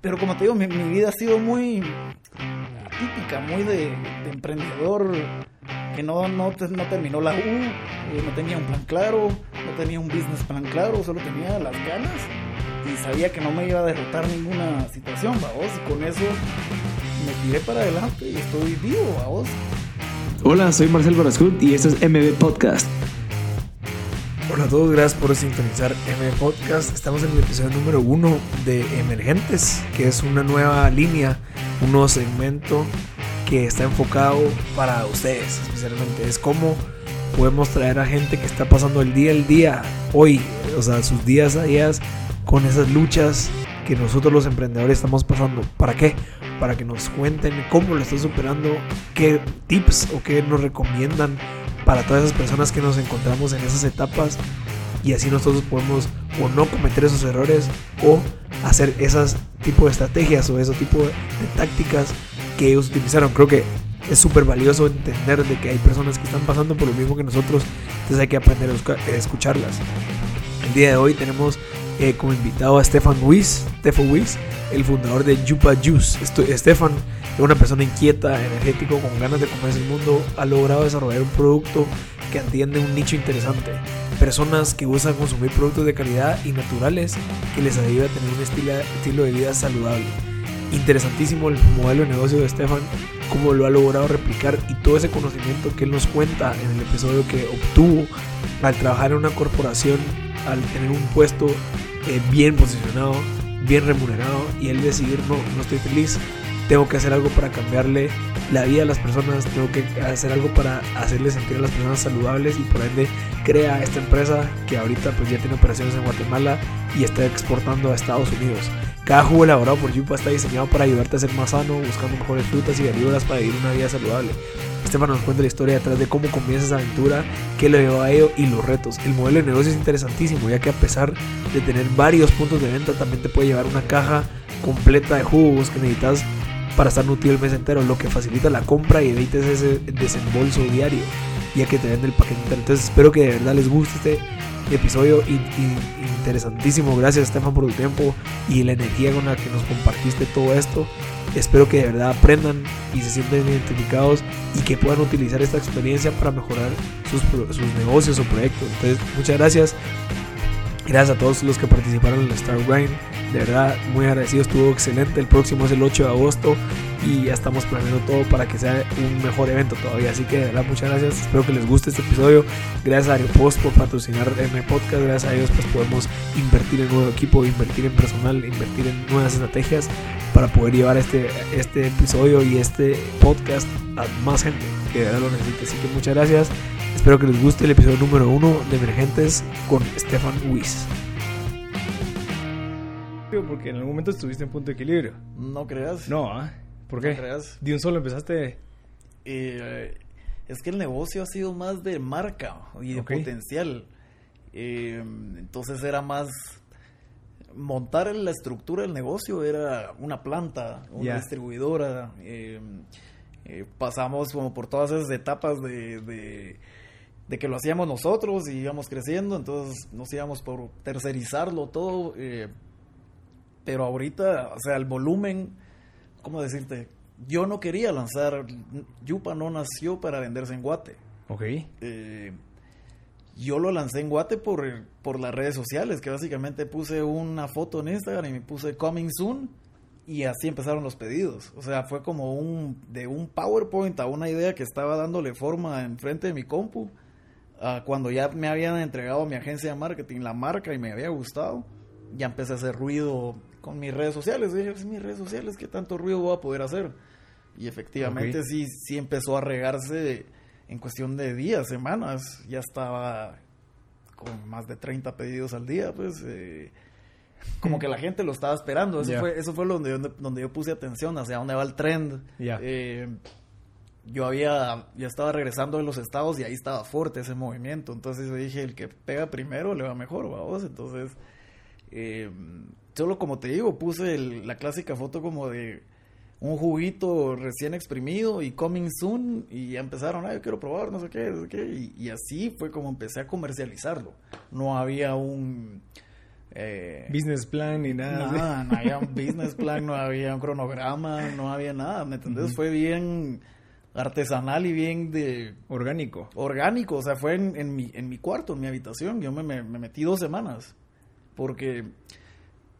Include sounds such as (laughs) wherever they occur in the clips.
pero como te digo, mi, mi vida ha sido muy atípica, muy de, de emprendedor que no, no, no terminó la U, eh, no tenía un plan claro, no tenía un business plan claro, solo tenía las ganas y sabía que no me iba a derrotar ninguna situación, vamos, y con eso me tiré para adelante y estoy vivo, vamos. Hola, soy Marcel Barascut y esto es MB Podcast. Hola a todos, gracias por sintonizar M Podcast. Estamos en el episodio número uno de Emergentes, que es una nueva línea, un nuevo segmento que está enfocado para ustedes, especialmente. Es cómo podemos traer a gente que está pasando el día al día, hoy, o sea, sus días a días, con esas luchas que nosotros los emprendedores estamos pasando. ¿Para qué? Para que nos cuenten cómo lo están superando, qué tips o qué nos recomiendan para todas esas personas que nos encontramos en esas etapas y así nosotros podemos o no cometer esos errores o hacer esas tipo de estrategias o ese tipo de, tácticas que ellos utilizaron. Creo que es súper valioso entender de que hay personas que están pasando por lo mismo que nosotros, entonces hay que aprender a escucharlas. El día de hoy tenemos eh, como invitado a Stefan Weiss, Stefan Weiss, el fundador de Yupa Juice. Stefan es una persona inquieta, energético, con ganas de comerse el mundo, ha logrado desarrollar un producto que atiende un nicho interesante. Personas que buscan consumir productos de calidad y naturales que les ayuda a tener un estilo, estilo de vida saludable. Interesantísimo el modelo de negocio de Stefan, cómo lo ha logrado replicar y todo ese conocimiento que él nos cuenta en el episodio que obtuvo al trabajar en una corporación, al tener un puesto eh, bien posicionado, bien remunerado y él decidir no, no estoy feliz, tengo que hacer algo para cambiarle la vida a las personas, tengo que hacer algo para hacerle sentir a las personas saludables y por ende crea esta empresa que ahorita pues ya tiene operaciones en Guatemala y está exportando a Estados Unidos. Cada jugo elaborado por Yupa está diseñado para ayudarte a ser más sano, buscando mejores frutas y verduras para vivir una vida saludable. Estefan nos cuenta la historia detrás de cómo comienza esa aventura, qué lo llevó a ello y los retos. El modelo de negocio es interesantísimo, ya que a pesar de tener varios puntos de venta, también te puede llevar una caja completa de jugos que necesitas para estar nutrido el mes entero, lo que facilita la compra y evites ese desembolso diario, ya que te vende el paquete. Entonces espero que de verdad les guste este episodio y- interesantísimo. Gracias Estefan por tu tiempo y la energía con la que nos compartiste todo esto. Espero que de verdad aprendan y se sienten identificados y que puedan utilizar esta experiencia para mejorar sus, sus negocios o proyectos. Entonces, muchas gracias. Gracias a todos los que participaron en el Star Grind. De verdad, muy agradecido, estuvo excelente. El próximo es el 8 de agosto y ya estamos planeando todo para que sea un mejor evento todavía. Así que de verdad, muchas gracias. Espero que les guste este episodio. Gracias a Aeropost por patrocinar M Podcast. Gracias a ellos, pues podemos invertir en nuevo equipo, invertir en personal, invertir en nuevas estrategias para poder llevar este, este episodio y este podcast a más gente que de verdad lo necesite. Así que muchas gracias. Espero que les guste el episodio número uno de Emergentes con Stefan Weiss. Porque en algún momento estuviste en punto de equilibrio. No creas. No, ¿ah? ¿Por No qué? creas. De un solo empezaste. Eh, es que el negocio ha sido más de marca y de potencial. Eh, entonces era más montar la estructura del negocio era una planta, una distribuidora. eh, eh, pasamos como por todas esas etapas de, de, de que lo hacíamos nosotros y íbamos creciendo, entonces nos íbamos por tercerizarlo todo. eh, pero ahorita, o sea, el volumen, ¿cómo decirte? Yo no quería lanzar, Yupa no nació para venderse en Guate. Ok. Eh, yo lo lancé en Guate por, por las redes sociales, que básicamente puse una foto en Instagram y me puse coming soon y así empezaron los pedidos. O sea, fue como un de un PowerPoint a una idea que estaba dándole forma enfrente de mi compu. A cuando ya me habían entregado mi agencia de marketing la marca y me había gustado, ya empecé a hacer ruido con mis redes sociales. Dije, "Es mis redes sociales, ¿qué tanto ruido voy a poder hacer? Y efectivamente sí, sí empezó a regarse en cuestión de días, semanas. Ya estaba con más de 30 pedidos al día, pues eh, como que la gente lo estaba esperando. Eso fue, eso fue donde, donde, donde yo puse atención, hacia dónde va el trend. Eh, yo había, ya estaba regresando de los estados y ahí estaba fuerte ese movimiento. Entonces yo dije, el que pega primero le va mejor, vamos. Entonces, eh, solo como te digo, puse el- la clásica foto como de un juguito recién exprimido y coming soon y ya empezaron, ah, yo quiero probar, no sé qué, no sé qué. Y, y así fue como empecé a comercializarlo. No había un eh, business plan ni nada. Nada, no había un (laughs) business plan, no había un cronograma, no había nada, ¿me entendés? Fue bien artesanal y bien de... Orgánico. Orgánico, o sea, fue en, en, mi, en mi cuarto, en mi habitación. Yo me, me, me metí dos semanas, porque...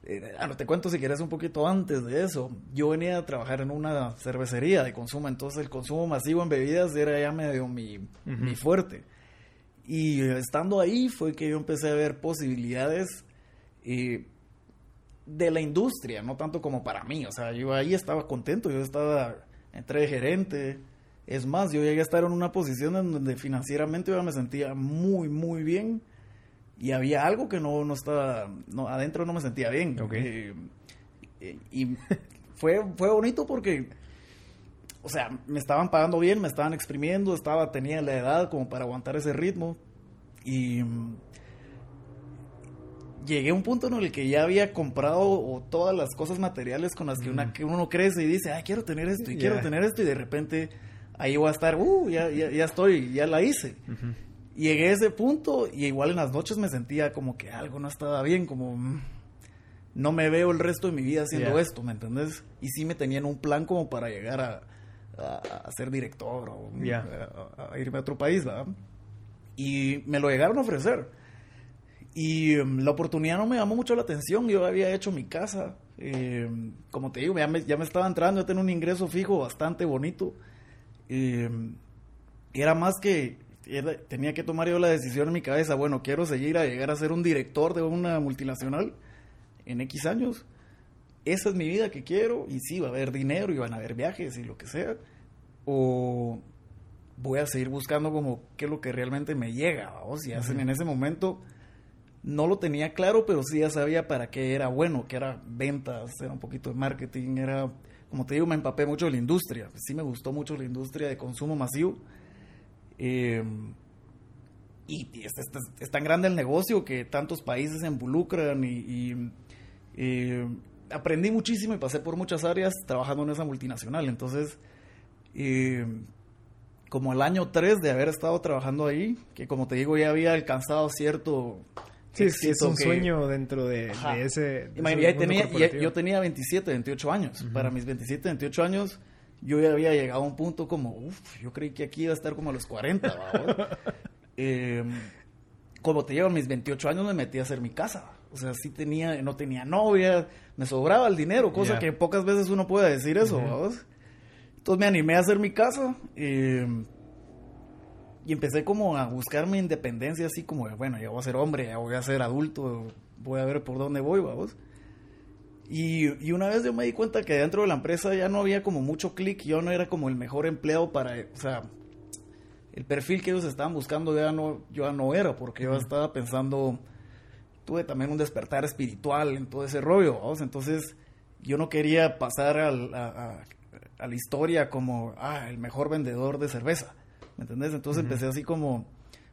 Eh, ah, no te cuento si quieres un poquito antes de eso. Yo venía a trabajar en una cervecería de consumo, entonces el consumo masivo en bebidas era ya medio mi, mi fuerte. Y estando ahí fue que yo empecé a ver posibilidades eh, de la industria, no tanto como para mí. O sea, yo ahí estaba contento, yo estaba, entré de gerente. Es más, yo llegué a estar en una posición en donde financieramente yo me sentía muy, muy bien. Y había algo que no, no estaba, no, adentro no me sentía bien. Okay. Eh, y fue, fue bonito porque, o sea, me estaban pagando bien, me estaban exprimiendo, estaba, tenía la edad como para aguantar ese ritmo. Y llegué a un punto en el que ya había comprado todas las cosas materiales con las que, una, que uno crece y dice, ah, quiero tener esto y Yeah. quiero tener esto y de repente ahí voy a estar, uh, ya, ya, ya estoy, ya la hice. Llegué a ese punto y igual en las noches me sentía como que algo no estaba bien, como mm, no me veo el resto de mi vida haciendo Yeah. esto, ¿me entendés? Y sí me tenían un plan como para llegar a, a, a ser director o Yeah. a, a irme a otro país, ¿verdad? Y me lo llegaron a ofrecer. Y em, la oportunidad no me llamó mucho la atención. Yo había hecho mi casa. eh, como te digo, ya me, ya me estaba entrando. Yo tenía un ingreso fijo bastante bonito. Eh, era más que era- tenía que tomar yo la decisión en mi cabeza. Bueno, quiero seguir a llegar a ser un director de una multinacional en X años. Esa es mi vida que quiero. Y sí, va a haber dinero y van a haber viajes y lo que sea. O voy a seguir buscando como qué es lo que realmente me llega. ¿vamos? Y hacen en ese momento no lo tenía claro, pero sí ya sabía para qué era bueno, que era ventas, era un poquito de marketing, era, como te digo, me empapé mucho de la industria. Sí me gustó mucho la industria de consumo masivo. Eh, y es, es- tan grande el negocio que tantos países se involucran y, y, eh, aprendí muchísimo y pasé por muchas áreas trabajando en esa multinacional. Entonces, eh, como el año 3 de haber estado trabajando ahí, que como te digo ya había alcanzado cierto Sí, es éxito un que- sueño dentro de, ese. de Imagínate, tenía, ya- yo tenía 27, 28 años. Para mis 27, 28 años, yo ya había llegado a un punto como, uff, yo creí que aquí iba a estar como a los 40. ¿va? Eh, (laughs) como te a mis 28 años me metí a hacer mi casa. O sea, sí tenía, no tenía novia, me sobraba el dinero, cosa que pocas veces uno puede decir eso. ¿va? Entonces me animé a hacer mi casa. eh, y empecé como a buscar mi independencia, así como, de, bueno, ya voy a ser hombre, ya voy a ser adulto, voy a ver por dónde voy, vamos. Y, y una vez yo me di cuenta que dentro de la empresa ya no había como mucho clic, yo no era como el mejor empleado para, o sea, el perfil que ellos estaban buscando ya no, yo ya no era, porque yo estaba pensando, tuve también un despertar espiritual en todo ese rollo, vamos. Entonces, yo no quería pasar al- a, a- a la historia como, ah, el mejor vendedor de cerveza, ¿me entendés? Entonces empecé así como,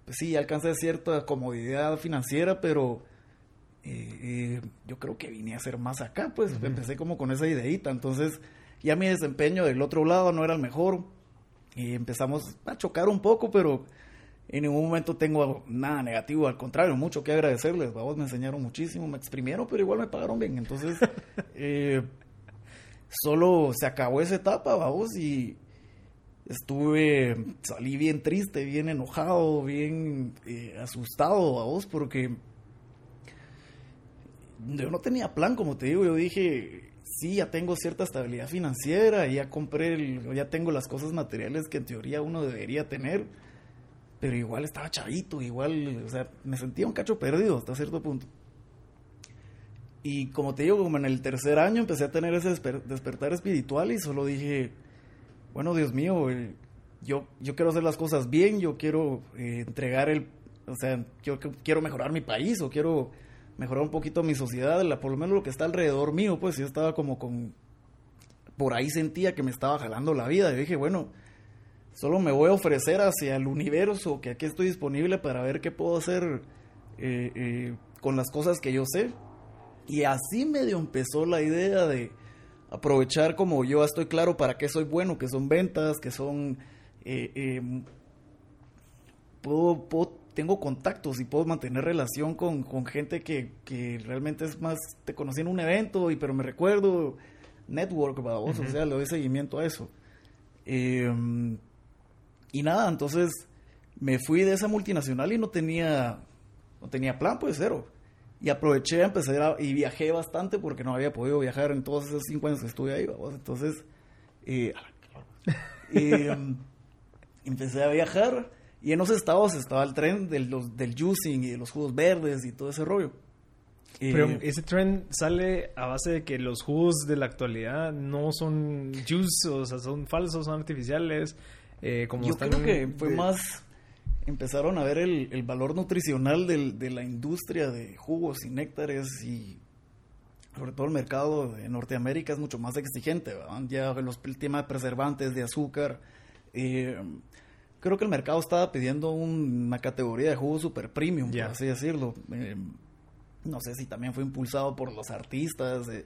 pues sí, alcancé cierta comodidad financiera, pero eh, eh, yo creo que vine a hacer más acá, pues empecé como con esa ideita, entonces ya mi desempeño del otro lado no era el mejor, y empezamos a chocar un poco, pero en ningún momento tengo nada negativo, al contrario, mucho que agradecerles, vamos, me enseñaron muchísimo, me exprimieron, pero igual me pagaron bien, entonces (laughs) eh, solo se acabó esa etapa, vamos, y estuve, salí bien triste, bien enojado, bien eh, asustado, vamos, porque yo no tenía plan, como te digo, yo dije, sí, ya tengo cierta estabilidad financiera, ya compré, ya tengo las cosas materiales que en teoría uno debería tener, pero igual estaba chavito, igual, o sea, me sentía un cacho perdido hasta cierto punto. Y como te digo, como en el tercer año empecé a tener ese desper- despertar espiritual y solo dije, bueno, Dios mío, eh, yo, yo quiero hacer las cosas bien, yo quiero eh, entregar el, o sea, yo quiero mejorar mi país o quiero mejorar un poquito mi sociedad, la, por lo menos lo que está alrededor mío, pues yo estaba como con, por ahí sentía que me estaba jalando la vida. Y dije, bueno, solo me voy a ofrecer hacia el universo, que aquí estoy disponible para ver qué puedo hacer eh, con las cosas que yo sé. Y así medio empezó la idea de aprovechar como yo estoy claro para qué soy bueno, que son ventas, que son... eh, eh, puedo, puedo tengo contactos y puedo mantener relación con, con gente que, que, realmente es más, te conocí en un evento, y pero me recuerdo, network, vos, o sea, le doy seguimiento a eso. Em, y nada, entonces me fui de esa multinacional y no tenía, no tenía plan, pues cero. Y aproveché, empecé a, y viajé bastante porque no había podido viajar en todos esos cinco años que estuve ahí, vamos. Entonces, eh, em, (laughs) empecé a viajar y en los estados estaba el tren del, del juicing y de los jugos verdes y todo ese rollo. Pero eh, ese trend sale a base de que los jugos de la actualidad no son juice, o sea, son falsos, son artificiales. Eh, como Yo creo que fue más empezaron a ver el, valor nutricional de la industria de jugos y néctares y sobre todo el mercado de Norteamérica es mucho más exigente, ya los, el tema de preservantes, de azúcar. Eh, creo que el mercado estaba pidiendo una categoría de jugos super premium, por así decirlo. Eh, no sé si también fue impulsado por los artistas, eh,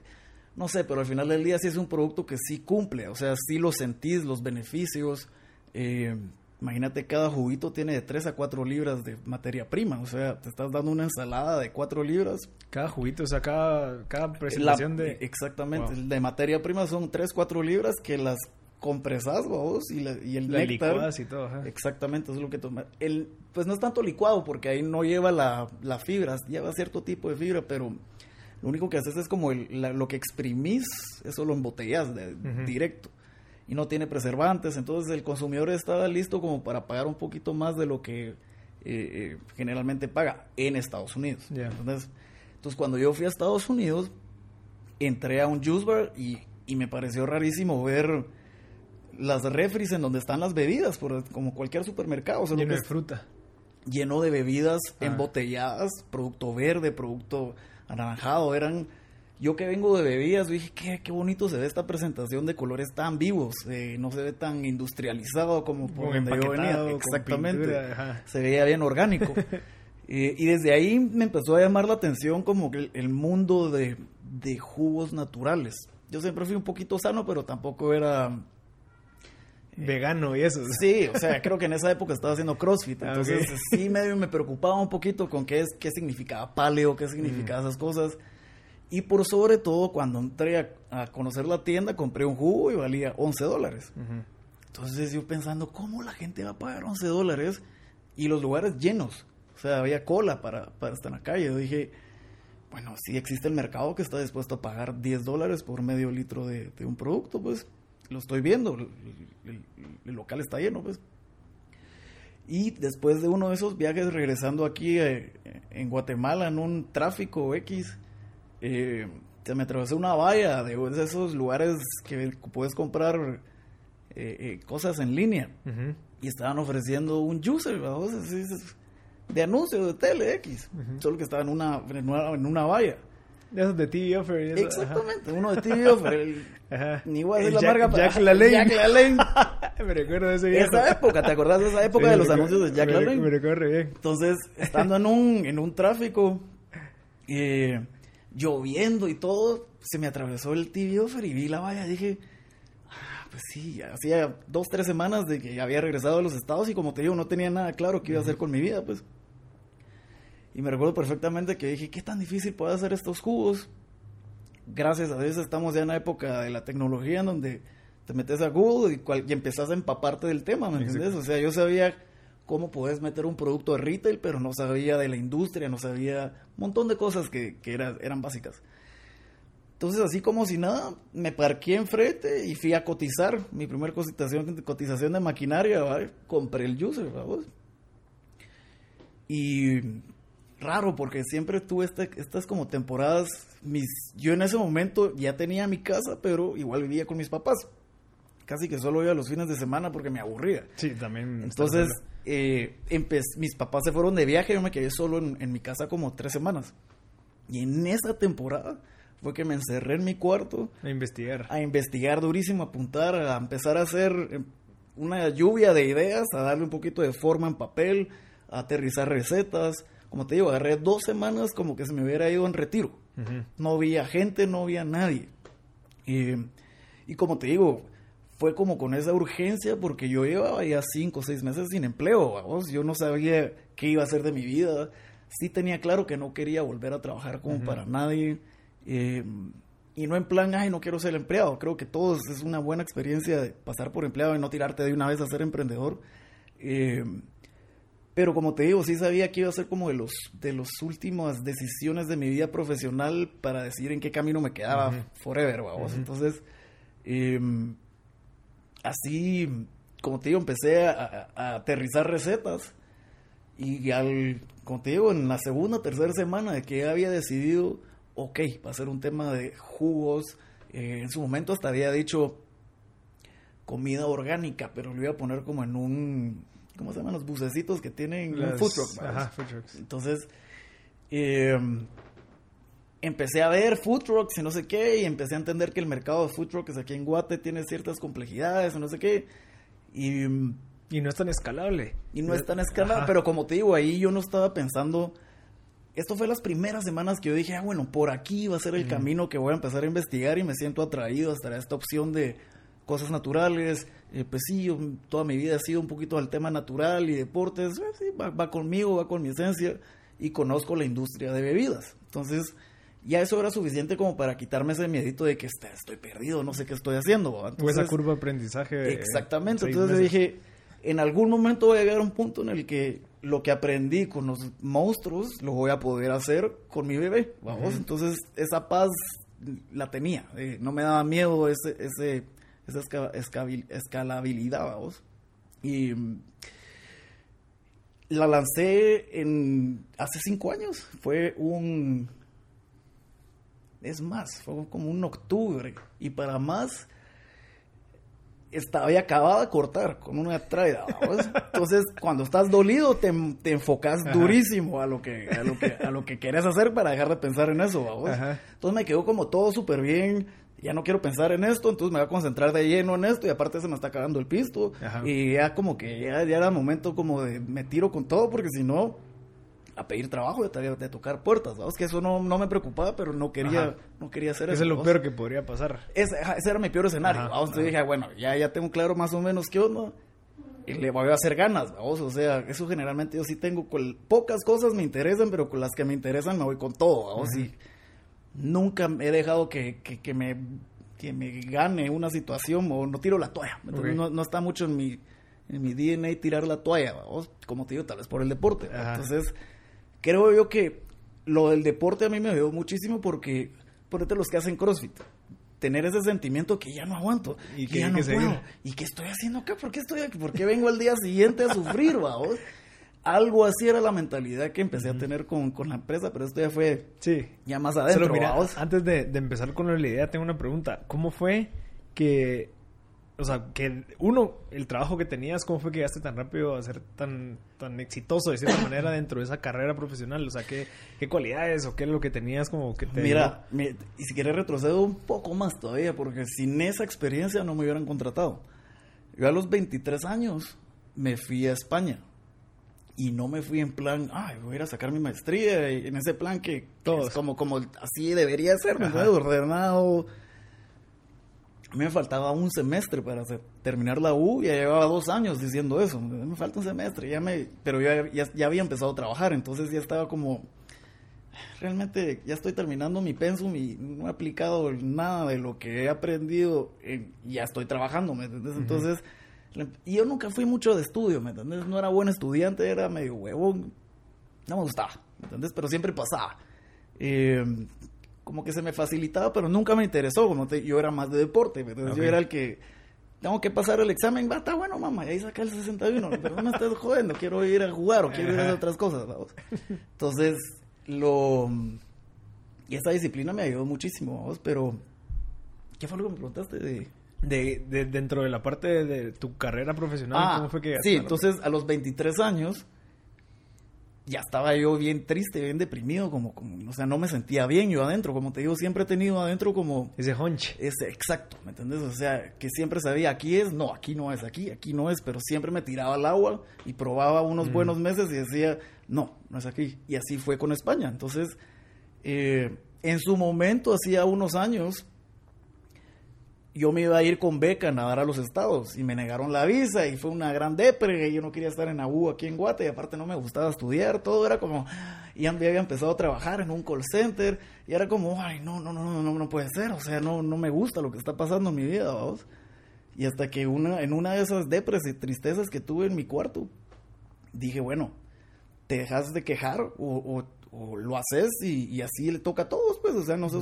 no sé, pero al final del día sí es un producto que sí cumple, o sea, sí lo sentís, los beneficios. Eh, Imagínate, cada juguito tiene de 3 a 4 libras de materia prima. O sea, te estás dando una ensalada de 4 libras. Cada juguito, o sea, cada, cada presentación de... Exactamente. De materia prima son 3, 4 libras que las compresas, vos, y, y el la néctar. y todo. Exactamente, eso es lo que toma. El, pues no es tanto licuado, porque ahí no lleva la, la fibra, lleva cierto tipo de fibra, pero lo único que haces es como el, lo que exprimís, eso lo embotellas de, directo y no tiene preservantes, entonces el consumidor está listo como para pagar un poquito más de lo que eh, eh, generalmente paga en Estados Unidos. Entonces, entonces, cuando yo fui a Estados Unidos, entré a un juice bar y, y me pareció rarísimo ver las refris en donde están las bebidas, por, como cualquier supermercado. lleno de fruta. Lleno de bebidas ah. embotelladas, producto verde, producto anaranjado, eran yo que vengo de bebidas, dije, qué, qué bonito se ve esta presentación de colores tan vivos, eh, no se ve tan industrializado como por donde yo venía. Exactamente, se veía bien orgánico. (laughs) Eh, y desde ahí me empezó a llamar la atención como el, el mundo de, de, jugos naturales. Yo siempre fui un poquito sano, pero tampoco era... Eh, Vegano y eso. Sí, o sea, creo que en esa época estaba haciendo CrossFit, ah, entonces sí medio me preocupaba un poquito con qué, es, qué significaba paleo, qué significaban esas cosas. Y por sobre todo, cuando entré a, conocer la tienda, compré un jugo y valía 11 dólares. Entonces yo pensando, ¿cómo la gente va a pagar 11 dólares? Y los lugares llenos. O sea, había cola para, para estar en la calle. Yo dije, bueno, si existe el mercado que está dispuesto a pagar 10 dólares por medio litro de, un producto, pues lo estoy viendo. El, local está lleno, pues. Y después de uno de esos viajes regresando aquí eh, en Guatemala en un tráfico X, eh, se me atravesó una valla de esos lugares que puedes comprar eh, eh, cosas en línea. Y estaban ofreciendo un juicer, de anuncio de tele X. Solo que estaba en una, en una, valla. De esos de TV Offer. Exactamente, uno de TV Offer. (laughs) Ni igual es la Jack, marca Jack LaLanne. Jack LaLanne. (laughs) me recuerdo de ese viejo. Esa época, ¿te acordás de esa época de los anuncios de Jack LaLanne? Me recuerdo bien. Entonces, estando en un, en un tráfico, eh, lloviendo y todo, se me atravesó el TV offer y vi la valla. Dije, ah, pues sí, hacía dos, tres semanas de que había regresado a los estados y como te digo, no tenía nada claro qué iba a hacer con mi vida, pues. Y me recuerdo perfectamente que dije, ¿qué tan difícil puede hacer estos jugos? Gracias a Dios estamos ya en la época de la tecnología en donde te metes a Google y, y empezás a empaparte del tema, ¿me entiendes? O sea, yo sabía cómo puedes meter un producto de retail, pero no sabía de la industria, no sabía un montón de cosas que, que eran básicas. Entonces, así como si nada, me parqué enfrente y fui a cotizar. Mi primera cotización, cotización de maquinaria, compré el juicer, ¿verdad? Y raro, porque siempre tuve este, estas como temporadas. Mis, yo en ese momento ya tenía mi casa, pero igual vivía con mis papás. Casi que solo iba los fines de semana porque me aburría. Sí, también. Entonces, eh, mis papás se fueron de viaje, yo me quedé solo en, mi casa como tres semanas. Y en esa temporada fue que me encerré en mi cuarto. A investigar. A investigar durísimo, a apuntar, a empezar a hacer eh, una lluvia de ideas, a darle un poquito de forma en papel, a aterrizar recetas. Como te digo, agarré dos semanas como que se me hubiera ido en retiro. No había gente, no había nadie. y como te digo, fue como con esa urgencia porque yo llevaba ya cinco o seis meses sin empleo, vamos. Yo no sabía qué iba a hacer de mi vida. Sí tenía claro que no quería volver a trabajar como para nadie. Eh, y no en plan, ay, no quiero ser empleado. Creo que todos es una buena experiencia de pasar por empleado y no tirarte de una vez a ser emprendedor. Eh, pero como te digo, sí sabía que iba a ser como de los de las últimas decisiones de mi vida profesional para decidir en qué camino me quedaba forever, vamos. Entonces, eh, así, como te digo, empecé a, aterrizar recetas. Y al, como te digo, en la segunda o tercera semana de que había decidido, ok, va a ser un tema de jugos. Eh, en su momento hasta había dicho comida orgánica, pero lo iba a poner como en un, ¿cómo se llaman los bucecitos que tienen un food truck? Ajá, food trucks. Entonces, eh, empecé a ver food trucks y no sé qué, y empecé a entender que el mercado de food trucks aquí en Guate tiene ciertas complejidades y no sé qué. Y, y no es tan escalable. Y no es tan escalable, pero como te digo, ahí yo no estaba pensando... Esto fue las primeras semanas que yo dije, ah, bueno, por aquí va a ser el camino que voy a empezar a investigar y me siento atraído hasta esta opción de cosas naturales. Eh, pues sí, yo, toda mi vida ha sido un poquito al tema natural y deportes. Eh, sí, va, va conmigo, va con mi esencia y conozco la industria de bebidas. Entonces, ya eso era suficiente como para quitarme ese miedito de que estoy perdido, no sé qué estoy haciendo. o esa curva de aprendizaje. Exactamente, entonces dije, en algún momento voy a llegar a un punto en el que lo que aprendí con los monstruos lo voy a poder hacer con mi bebé, vamos. Entonces esa paz la tenía, eh, no me daba miedo ese, ese, esa escalabilidad, vamos. Y mm, la lancé en hace cinco años, fue un es más, fue como un octubre. Y para más, estaba había acabado de cortar con una traida. Entonces, cuando estás dolido, te, te enfocas durísimo a lo, que, a, lo que, a lo que quieres hacer para dejar de pensar en eso. Entonces me quedó como todo súper bien. Ya no quiero pensar en esto, entonces me voy a concentrar de lleno en esto y aparte se me está acabando el pisto. Y ya como que ya, ya era momento como de me tiro con todo porque si no a pedir trabajo, de, de tocar puertas, ¿sabes? Que eso no, no me preocupaba, pero no quería, no quería hacer eso. es lo peor que podría pasar. Ese, ese, era mi peor escenario, Entonces dije, bueno, ya, ya tengo claro más o menos qué onda, y le voy a hacer ganas, ¿vamos? O sea, eso generalmente yo sí tengo, con, pocas cosas me interesan, pero con las que me interesan me voy con todo, ¿vamos? Y nunca he dejado que, que, que, me, que me gane una situación o no tiro la toalla, no, no, está mucho en mi en mi DNA tirar la toalla, ¿vamos? como te digo, tal vez por el deporte. Entonces, creo yo que lo del deporte a mí me veo muchísimo porque, ponete los que hacen CrossFit, tener ese sentimiento que ya no aguanto, y que ya no puedo, y que estoy haciendo acá, ¿por qué estoy aquí? ¿Por qué vengo al día siguiente a sufrir, (laughs) vamos? Algo así era la mentalidad que empecé a tener con, con, la empresa, pero esto ya fue sí. ya más adentro. antes de, de empezar con la idea, tengo una pregunta. ¿Cómo fue que o sea, que uno, el trabajo que tenías, ¿cómo fue que llegaste tan rápido a ser tan, tan exitoso de cierta manera (coughs) dentro de esa carrera profesional? O sea, ¿qué, qué cualidades o qué es lo que tenías como que te... Mira, y si quieres retrocedo un poco más todavía, porque sin esa experiencia no me hubieran contratado. Yo a los 23 años me fui a España. Y no me fui en plan, ay, voy a ir a sacar mi maestría, en ese plan que, todo es como, como así debería ser, ¿me ordenado, a mí me faltaba un semestre para terminar la U, ya llevaba dos años diciendo eso. Me falta un semestre, ya me, pero yo ya, ya, había empezado a trabajar, entonces ya estaba como, realmente ya estoy terminando mi pensum y no he aplicado nada de lo que he aprendido, ya estoy trabajando, ¿me entiendes? Entonces, y yo nunca fui mucho de estudio, ¿me entiendes? No era buen estudiante, era medio huevón, no me gustaba, ¿me entiendes? Pero siempre pasaba. Eh, como que se me facilitaba, pero nunca me interesó, como yo era más de deporte, entonces yo era el que tengo que pasar el examen, va, está bueno, mamá, y ahí saca el 61, pero no me estás jodiendo, quiero ir a jugar o quiero ir a hacer otras cosas, vamos. Entonces, lo... Y esta disciplina me ayudó muchísimo, vamos, pero... ¿Qué fue lo que me preguntaste de...? De, de dentro de la parte de, tu carrera profesional, ah, ¿cómo fue que... Sí, entonces a los 23 años ya estaba yo bien triste, bien deprimido, como, como, o sea, no me sentía bien yo adentro, como te digo, siempre he tenido adentro como... Ese hunch. Ese, exacto, ¿me entiendes? O sea, que siempre sabía, aquí es, no, aquí no es, aquí, aquí no es, pero siempre me tiraba al agua y probaba unos buenos meses y decía, no, no es aquí. Y así fue con España. Entonces, eh, en su momento, hacía unos años, yo me iba a ir con beca a nadar a los estados y me negaron la visa y fue una gran depre y yo no quería estar en Abu aquí en Guate y aparte no me gustaba estudiar, todo era como, y ya había empezado a trabajar en un call center y era como, ay, no, no, no, no, no, no puede ser, o sea, no, no me gusta lo que está pasando en mi vida, vamos. Y hasta que una, en una de esas depres y tristezas que tuve en mi cuarto, dije, bueno, te dejas de quejar o, o, lo haces y, así le toca a todos, pues, o sea, no sé,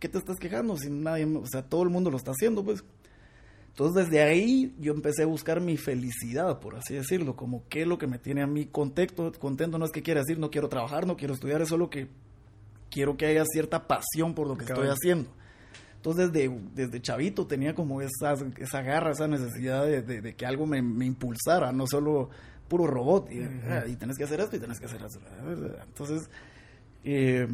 ¿qué te estás quejando? Si nadie, o sea, todo el mundo lo está haciendo, pues. Entonces, desde ahí yo empecé a buscar mi felicidad, por así decirlo, como qué es lo que me tiene a mí contento, contento no es que quiera decir, no quiero trabajar, no quiero estudiar, es solo que quiero que haya cierta pasión por lo que estoy haciendo. Entonces, desde, desde chavito tenía como esa, esa garra, esa necesidad de, que algo me, me, impulsara, no solo puro robot. Y, ah, y, tenés que hacer esto y tenés que hacer eso. Entonces, eh,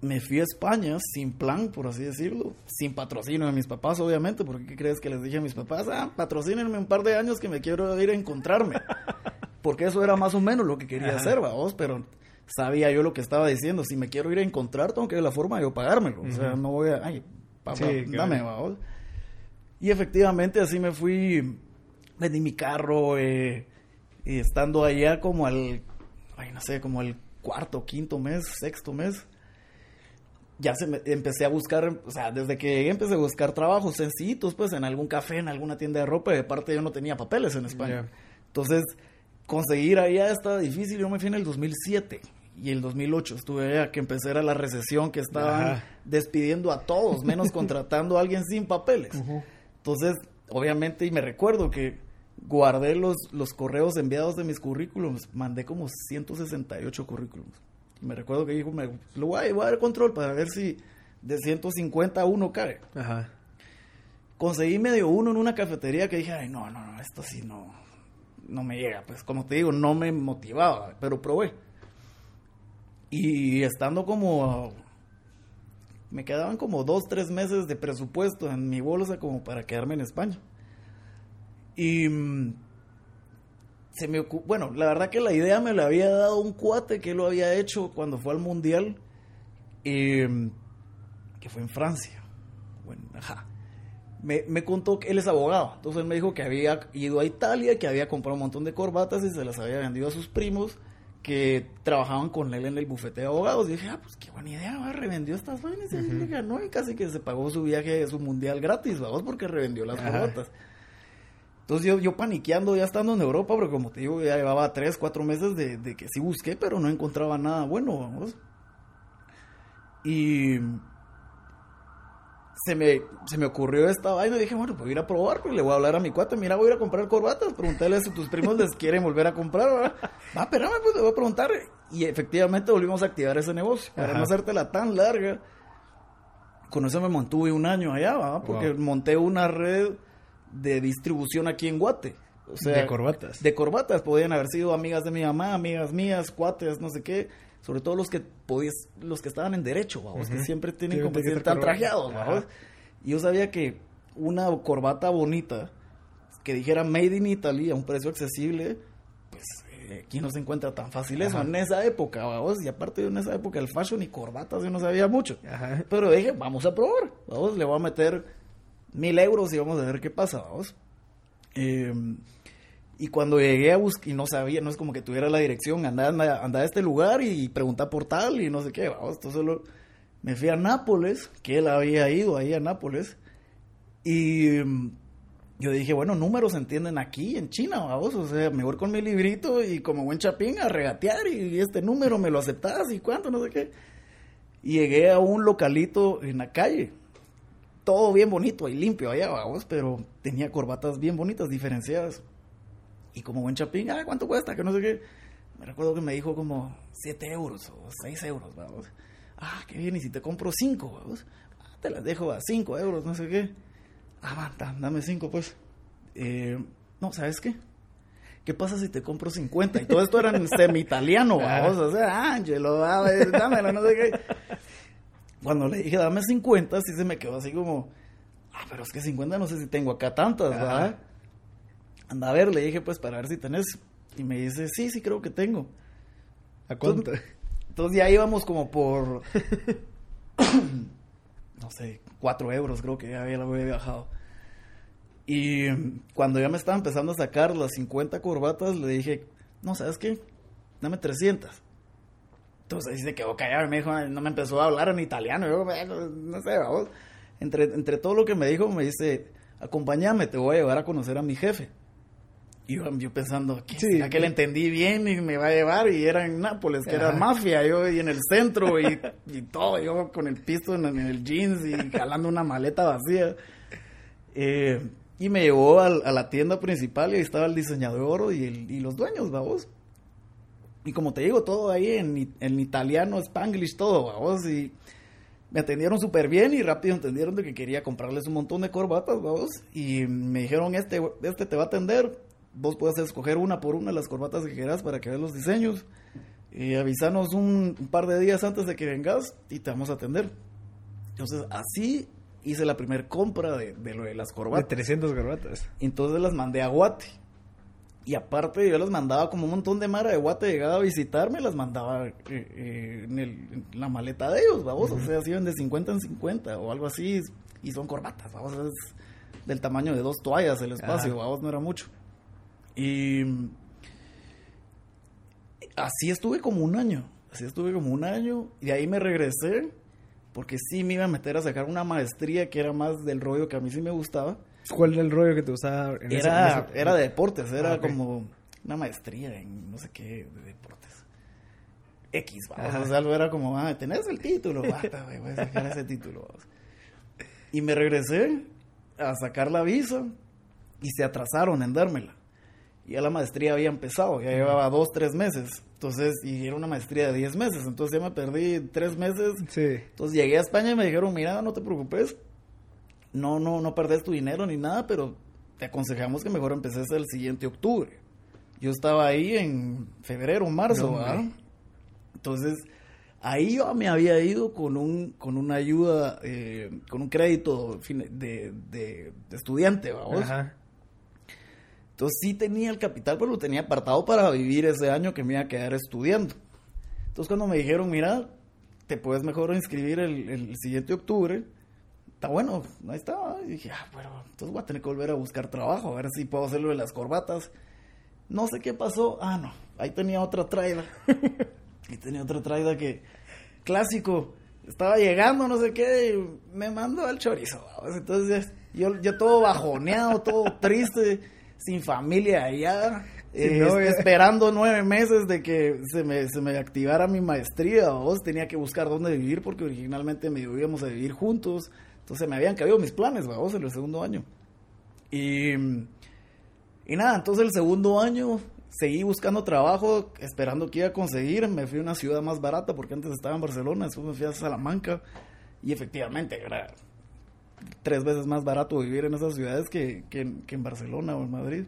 me fui a España sin plan, por así decirlo, sin patrocinio de mis papás, obviamente, porque ¿qué crees que les dije a mis papás? Ah, patrocínenme un par de años que me quiero ir a encontrarme. (laughs) porque eso era más o menos lo que quería hacer, vamos, pero sabía yo lo que estaba diciendo. Si me quiero ir a encontrar, tengo que ver la forma de yo pagármelo. O sea, no voy a, ay, papá, dame, vamos. Y efectivamente así me fui, vendí mi carro, eh, y estando allá como al, ay, no sé, como el cuarto, quinto mes, sexto mes, ya se me, empecé a buscar, o sea, desde que empecé a buscar trabajos sencillitos, pues en algún café, en alguna tienda de ropa, de parte yo no tenía papeles en España. Entonces, conseguir allá estaba difícil, yo me fui en el 2007 y el 2008 estuve allá, que empecé a la recesión, que estaban despidiendo a todos, menos (laughs) contratando a alguien sin papeles. Entonces, obviamente, y me recuerdo que guardé los, los correos enviados de mis currículums, mandé como 168 currículums. Y me recuerdo que dijo, me, lo voy a, voy a dar control para ver si de 150 uno cae. Ajá. Conseguí medio uno en una cafetería que dije, ay, no, no, no, esto sí no, no me llega. Pues como te digo, no me motivaba, pero probé. Y estando como... Me quedaban como dos, tres meses de presupuesto en mi bolsa como para quedarme en España. Y mm, se me bueno, la verdad que la idea me la había dado un cuate que lo había hecho cuando fue al mundial, mm, que fue en Francia. Bueno, ajá. Me, me, contó que él es abogado, entonces él me dijo que había ido a Italia, que había comprado un montón de corbatas y se las había vendido a sus primos que trabajaban con él en el bufete de abogados. Y dije, ah, pues qué buena idea, ¿va? revendió estas vainas y le ganó y casi que se pagó su viaje, su mundial gratis, vamos, porque revendió las corbatas. Entonces yo, yo paniqueando ya estando en Europa, pero como te digo, ya llevaba tres, cuatro meses de, de que sí busqué, pero no encontraba nada bueno, vamos. Y se me, se me ocurrió esta vaina y dije, bueno, pues voy a ir a probar, pues le voy a hablar a mi cuate, mira, voy a ir a comprar corbatas, preguntarle si tus primos les quieren volver a comprar, ¿verdad? Va, espérame, pues le voy a preguntar. Y efectivamente volvimos a activar ese negocio, para no hacértela tan larga. Con eso me mantuve un año allá, ¿verdad? Porque monté una red de distribución aquí en Guate. O sea, de corbatas. De corbatas. Podían haber sido amigas de mi mamá, amigas mías, cuates, no sé qué. Sobre todo los que podías, los que estaban en derecho, vamos, que siempre tienen como que estar trajeados, vamos. Y yo sabía que una corbata bonita que dijera Made in Italy a un precio accesible, pues eh, aquí no se encuentra tan fácil eso en esa época, vamos. Y aparte de en esa época el fashion y corbatas yo no sabía mucho. Pero dije, vamos a probar, vamos, le voy a meter mil euros y vamos a ver qué pasa, vamos. Em, y cuando llegué a buscar, y no sabía, no es como que tuviera la dirección, andaba, a este lugar y preguntar por tal y no sé qué, vamos. Entonces solo me fui a Nápoles, que él había ido ahí a Nápoles, y em, yo dije, bueno, números se entienden aquí en China, vamos, o sea, me voy con mi librito y como buen chapín a regatear y este número me lo aceptas y cuánto, no sé qué. Y llegué a un localito en la calle todo bien bonito y limpio allá, vamos, pero tenía corbatas bien bonitas, diferenciadas. Y como buen chapín, ah, ¿cuánto cuesta? Que no sé qué. Me recuerdo que me dijo como 7 euros o 6 euros, vamos. Ah, qué bien, y si te compro 5, vamos. Ah, te las dejo a 5 euros, no sé qué. Ah, dame 5, pues. Eh, no, ¿sabes qué? ¿Qué pasa si te compro 50? Y todo esto era en (laughs) semi-italiano, vamos. O sea, Ángelo, dámelo, no sé qué cuando le dije dame 50, sí se me quedó así como, ah, pero es que 50 no sé si tengo acá tantas, ¿verdad? Anda a ver, le dije pues para ver si tenés. Y me dice, sí, sí creo que tengo. ¿A cuánto? Entonces, ya íbamos como por, (coughs) no sé, 4 euros, creo que ya había, había viajado. Y cuando ya me estaba empezando a sacar las 50 corbatas, le dije, no, ¿sabes qué? Dame 300. Entonces se quedó callado, me dijo, no me empezó a hablar en italiano. Yo, bueno, no sé, vamos. Entre, entre todo lo que me dijo, me dice, acompáñame, te voy a llevar a conocer a mi jefe. Y yo, yo pensando, ¿qué Sí, que le entendí bien y me va a llevar? Y era en Nápoles, que era mafia, yo y en el centro y, (laughs) y todo, yo con el pisto en, en el jeans y jalando una maleta vacía. Eh, y me llevó al- a, la tienda principal y ahí estaba el diseñador y, el- y los dueños, vamos. Y como te digo, todo ahí en, en italiano, spanglish, todo, vamos. Y me atendieron súper bien y rápido entendieron de que quería comprarles un montón de corbatas, vamos. Y me dijeron, este, este te va a atender. Vos puedes escoger una por una las corbatas que quieras para que veas los diseños. Y avisanos un, un par de días antes de que vengas y te vamos a atender. Entonces, así hice la primera compra de, de lo de las De corbatas. 300 corbatas. Entonces las mandé a Guate. Y aparte yo las mandaba como un montón de mara de Guate llegaba a visitarme, las mandaba eh, eh, en, el- en la maleta de ellos, vamos, o sea, se iban de 50 en 50 o algo así, y son corbatas, vamos, es del tamaño de dos toallas el espacio, Ajá. vamos, no era mucho. Y así estuve como un año, así estuve como un año, y de ahí me regresé, porque sí me iba a meter a sacar una maestría que era más del rollo que a mí sí me gustaba. ¿Cuál era el rollo que te gustaba? en ese- Era, en ese- era de deportes, era Ah, ok. como una maestría en no sé qué de deportes. X. O sea, algo era como, ah, tenés el título, (laughs) basta, güey, voy a sacar ese título. vamos. Y me regresé a sacar la visa y se atrasaron en dármela. Ya la maestría había empezado, ya llevaba dos, tres meses. Entonces, y era una maestría de 10 meses. Entonces ya me perdí tres meses Sí. entonces llegué a España y me dijeron, mira, no te preocupes, no, no, no perdés tu dinero ni nada, pero te aconsejamos que mejor empeces el siguiente octubre. Yo estaba ahí en febrero, marzo, No, ¿verdad? Entonces, ahí yo me había ido con un, con una ayuda, eh, con un crédito fin- de, de- de estudiante, vamos. Ajá. Entonces sí tenía el capital, pero lo tenía apartado para vivir ese año que me iba a quedar estudiando. Entonces cuando me dijeron, mira, te puedes mejor inscribir el, el siguiente octubre, está bueno, ahí está. Y dije, ah, bueno, entonces voy a tener que volver a buscar trabajo, a ver si puedo hacer lo de las corbatas. No sé qué pasó, ah, no, ahí tenía otra traida. (laughs) y tenía otra traida que, clásico, estaba llegando, no sé qué, y me mandó al chorizo. Entonces yo, yo todo bajoneado, todo (laughs) triste, sin familia allá, eh, esperando nueve meses de que se me, se me activara mi maestría. Vos tenía que buscar dónde vivir porque originalmente me íbamos a vivir juntos. Entonces me habían caído mis planes, vamos, en el segundo año. Y, y nada, entonces el segundo año seguí buscando trabajo, esperando que iba a conseguir. Me fui a una ciudad más barata porque antes estaba en Barcelona, después me fui a Salamanca. Y efectivamente era tres veces más barato vivir en esas ciudades que, que en- Barcelona o en Madrid.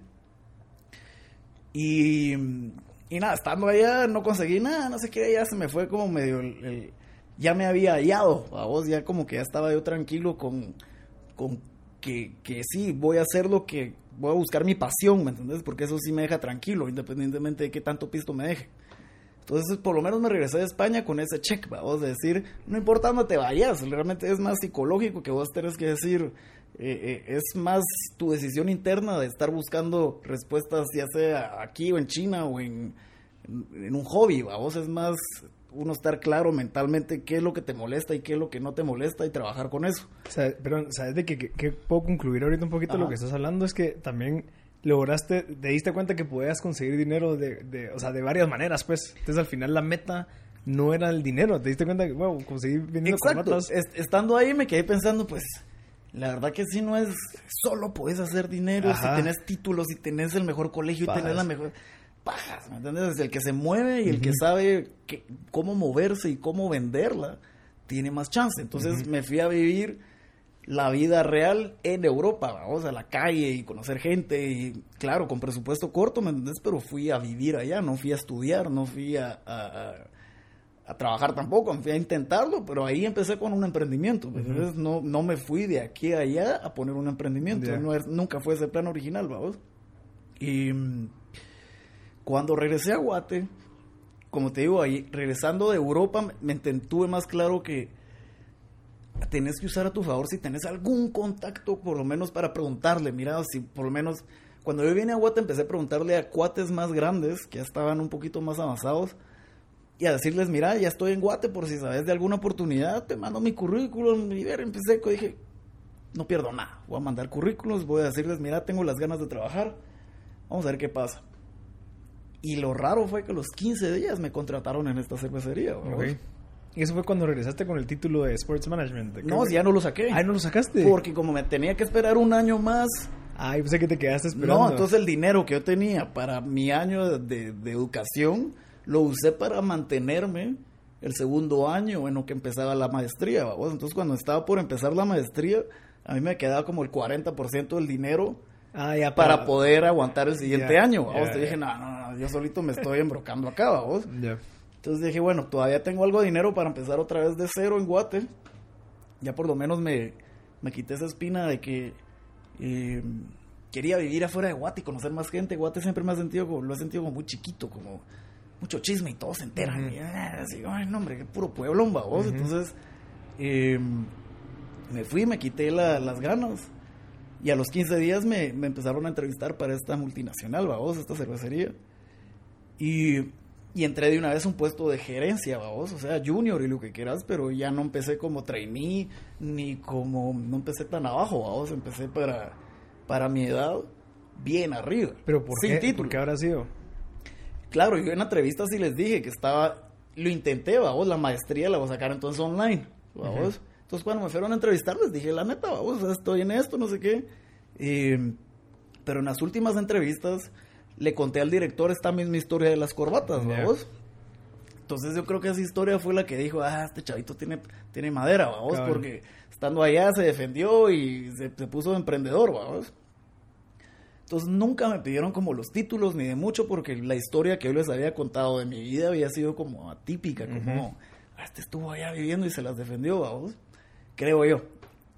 Y, y nada, estando allá no conseguí nada, no sé qué, ya se me fue como medio el- ya me había hallado, a vos ya como que ya estaba yo tranquilo con, con que, que sí, voy a hacer lo que, voy a buscar mi pasión, ¿me entendés? Porque eso sí me deja tranquilo, independientemente de qué tanto pisto me deje. Entonces, por lo menos me regresé de España con ese check, vamos a decir, no importa dónde te vayas, realmente es más psicológico que vos tenés que decir, eh, eh, es más tu decisión interna de estar buscando respuestas, ya sea aquí o en China o en, en, un hobby, vos es más uno estar claro mentalmente qué es lo que te molesta y qué es lo que no te molesta y trabajar con eso. O sea, pero, ¿sabes de qué, qué puedo concluir ahorita un poquito Ajá. lo que estás hablando? Es que también lograste, te diste cuenta que podías conseguir dinero de, de, o sea, de varias maneras, pues. Entonces, al final, la meta no era el dinero. Te diste cuenta que, wow, conseguí vendiendo Exacto. estando ahí me quedé pensando, pues, la verdad que si no es solo puedes hacer dinero, Ajá. si tenés títulos, si tenés el mejor colegio y tenés la mejor pajas, ¿me entiendes? El que se mueve y el que Ujú. sabe que- cómo moverse y cómo venderla tiene más chance. Entonces Ujú. me fui a vivir la vida real en Europa, vamos a la calle y conocer gente y claro, con presupuesto corto, ¿me entendés? Pero fui a vivir allá, no fui a estudiar, no fui a- a- a trabajar tampoco, fui a intentarlo, pero ahí empecé con un emprendimiento. ¿me Ujú. entiendes? no, no me fui de aquí a allá a poner un emprendimiento. Ya. No es- nunca fue ese plan original, vamos. Y mm, cuando regresé a Guate, como te digo, ahí regresando de Europa, me, tuve más claro que tenés que usar a tu favor si tenés algún contacto, por lo menos para preguntarle, mira, si por lo menos cuando yo vine a Guate empecé a preguntarle a cuates más grandes, que ya estaban un poquito más avanzados, y a decirles, mira, ya estoy en Guate, por si sabes de alguna oportunidad, te mando mi currículum, y ver, empecé, dije, no pierdo nada, voy a mandar currículos, voy a decirles, mira, tengo las ganas de trabajar, vamos a ver qué pasa. Y lo raro fue que los 15 días me contrataron en esta cervecería. ¿Y eso fue cuando regresaste con el título de Sports Management? ¿De qué No, ya no lo saqué. Ay, ¿no lo sacaste? Porque como me tenía que esperar un año más, Ay, pensé que te quedaste esperando. no, entonces el dinero que yo tenía para mi año de, de- de educación lo usé para mantenerme el segundo año en lo que empezaba la maestría. ¿vamos? Entonces cuando estaba por empezar la maestría, a mí me quedaba como el 40% del dinero Ah, ya para poder aguantar el siguiente año. ¿vamos? Ya. dije, no, no, no, yo solito me estoy embrocando acá, ¿vamos? (laughs) Entonces dije, bueno, todavía tengo algo de dinero para empezar otra vez de cero en Guate. Ya por lo menos me, me quité esa espina de que eh, quería vivir afuera de Guate y conocer más gente. Guate siempre me ha sentido como, lo he sentido como muy chiquito, como mucho chisme y todos se enteran. Ujú. Y, ah, así, ay, no, hombre, qué puro pueblo, vos. Ujú. Entonces eh, me fui, me quité la- las ganas. Y a los 15 días me, me empezaron a entrevistar para esta multinacional, vamos, esta cervecería. Y, y entré de una vez a un puesto de gerencia, vamos, o sea, junior y lo que quieras, pero ya no empecé como trainee, ni como, no empecé tan abajo, vamos, empecé para, para mi edad bien arriba. ¿Pero por sin qué? título. ¿Por qué habrá sido? Claro, yo en entrevistas sí les dije que estaba, lo intenté, vamos, la maestría la voy a sacar entonces online, vamos. Entonces cuando me fueron a entrevistar les dije, la neta, vamos, estoy en esto, no sé qué. Eh, pero en las últimas entrevistas le conté al director esta misma historia de las corbatas, vamos. Entonces yo creo que esa historia fue la que dijo, ah, este chavito tiene, tiene madera, vamos, Cabal. porque estando allá se defendió y se, se puso de emprendedor, vamos. Entonces nunca me pidieron como los títulos ni de mucho porque la historia que yo les había contado de mi vida había sido como atípica, como. "Ah, este estuvo allá viviendo y se las defendió, vamos. Creo yo.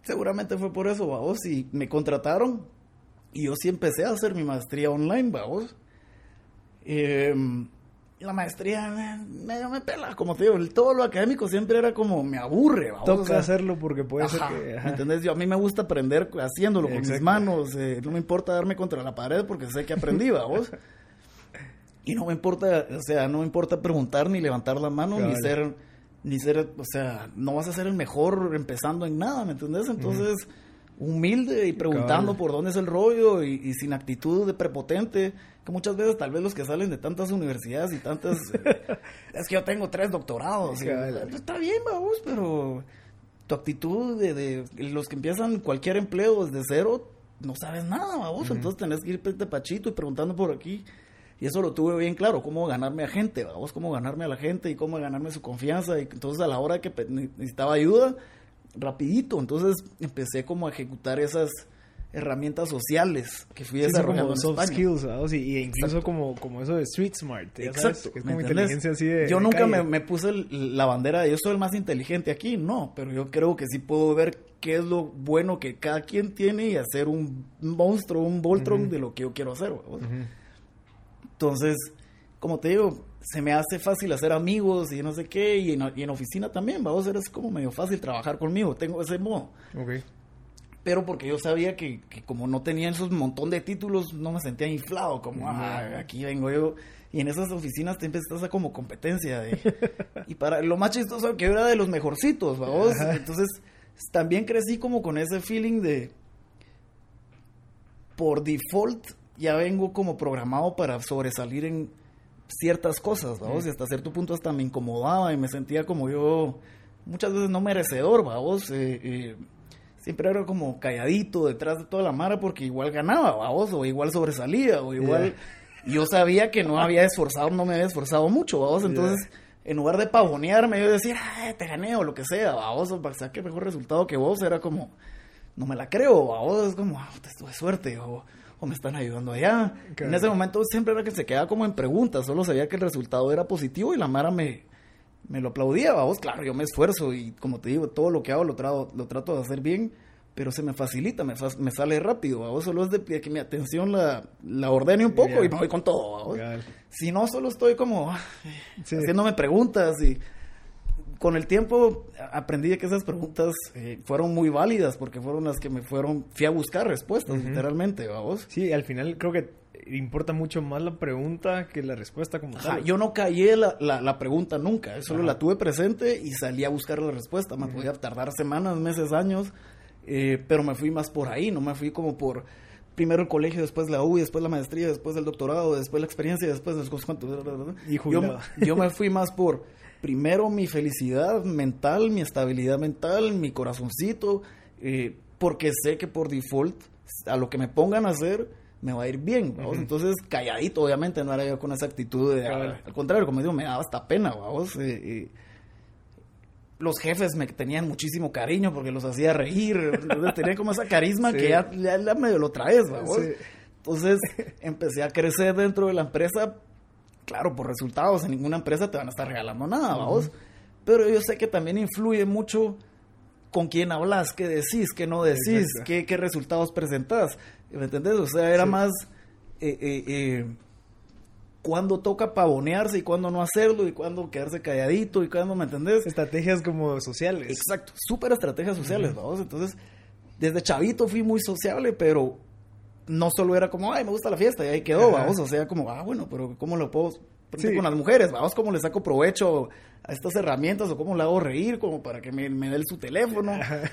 Seguramente fue por eso, vamos, y me contrataron y yo sí empecé a hacer mi maestría online, vamos. Eh, la maestría me, medio me pela, como te digo, el- todo lo académico siempre era como me aburre, vamos. Toca o sea, hacerlo porque puede Ajá, ser que... ¿me ajá. entendés? Yo, a mí me gusta aprender haciéndolo con mis Exacto. manos. eh, no me importa darme contra la pared porque sé que aprendí, (laughs) vos. Y no me importa, o sea, no me importa preguntar ni levantar la mano ni Cabal. ser, ni ser, o sea, no vas a ser el mejor empezando en nada, ¿me entendés? Entonces, humilde y preguntando Cabal. por dónde es el rollo y, y sin actitud de prepotente, que muchas veces tal vez los que salen de tantas universidades y tantas... (laughs) es que yo tengo tres doctorados. y- Cabal. está bien, vamos, pero tu actitud de, de los que empiezan cualquier empleo desde cero, no sabes nada, vamos. Entonces tenés que ir de pachito y preguntando por aquí. Y eso lo tuve bien claro, cómo ganarme a gente, vamos, cómo ganarme a la gente y cómo ganarme su confianza. Y entonces a la hora que pe- necesitaba ayuda, rapidito. Entonces empecé como a ejecutar esas herramientas sociales que fui Sí, desarrollando como en soft España. skills, ¿sabes? Y, y incluso Exacto. como, como eso de street smart, ya sabes, Exacto. que es ¿me como inteligencia así de Yo de nunca me, puse el- la bandera de yo soy el más inteligente aquí, no, pero yo creo que sí puedo ver qué es lo bueno que cada quien tiene y hacer un monstruo, un Voltron de lo que yo quiero hacer. ¿vamos? Ujú. Entonces, como te digo, se me hace fácil hacer amigos y no sé qué, y en, y en oficina también, vamos es como medio fácil trabajar conmigo, tengo ese modo. Ok. Pero porque yo sabía que, que como no tenía esos montón de títulos, no me sentía inflado, como, ah, aquí vengo yo. Y en esas oficinas te empiezas a como competencia. de- (laughs) y para lo más chistoso que yo era de los mejorcitos, vamos. Entonces, también crecí como con ese feeling de, por default, ya vengo como programado para sobresalir en ciertas cosas, vamos. Y hasta cierto punto hasta me incomodaba y me sentía como yo, muchas veces no merecedor, vamos. Eh, eh, siempre era como calladito detrás de toda la mara porque igual ganaba, vamos, o igual sobresalía, o igual... Yo sabía que no había esforzado, no me había esforzado mucho, vamos, entonces... En lugar de pavonearme, yo decía, "Ay, te gané o lo que sea, vamos, o para sacar mejor resultado que vos, era como, no me la creo, vamos, es como, ah, te tuve suerte, o, o me están ayudando allá. En ese momento siempre era que se quedaba como en preguntas, solo sabía que el resultado era positivo y la Mara me, me lo aplaudía, vamos, claro, yo me esfuerzo y como te digo, todo lo que hago lo, trato lo trato de hacer bien, pero se me facilita, me, fa- me sale rápido, vamos, solo es de que mi atención la, la ordene un poco y me voy con todo. Si no, solo estoy como Sí. haciéndome preguntas y con el tiempo aprendí que esas preguntas eh, fueron muy válidas porque fueron las que me fueron, fui a buscar respuestas, literalmente, vamos. Sí, al final creo que importa mucho más la pregunta que la respuesta como tal. Yo no callé la, la, pregunta nunca, solo la tuve presente y salí a buscar la respuesta. Me podía tardar semanas, meses, años, eh, pero me fui más por ahí, no me fui como por primero el colegio, después la U, después la maestría, después el doctorado, después la experiencia, después los cuantos. Y yo, yo me (laughs) fui más por primero mi felicidad mental, mi estabilidad mental, mi corazoncito, eh, porque sé que por default a lo que me pongan a hacer me va a ir bien, Entonces, calladito, obviamente, no era yo con esa actitud de, al, contrario, como digo, me daba hasta pena, vamos. Eh, eh, los jefes me tenían muchísimo cariño porque los hacía reír, entonces tenía como esa carisma (laughs) que ya, ya, medio lo traes, vamos. Entonces, empecé a crecer dentro de la empresa claro, por resultados, en ninguna empresa te van a estar regalando nada, vamos. Pero yo sé que también influye mucho con quién hablas, qué decís, qué no decís, qué, qué, resultados presentás. ¿Me entendés? O sea, era más eh, eh, eh, cuándo toca pavonearse y cuándo no hacerlo y cuándo quedarse calladito y cuándo, ¿me entendés? Estrategias como sociales. Exacto, súper estrategias sociales, vamos. Entonces, desde chavito fui muy sociable, pero no solo era como, ay, me gusta la fiesta y ahí quedó, vamos, o sea, como, ah, bueno, pero ¿cómo lo puedo con las mujeres? Vamos, ¿cómo le saco provecho a estas herramientas o cómo le hago reír como para que me, me dé su teléfono?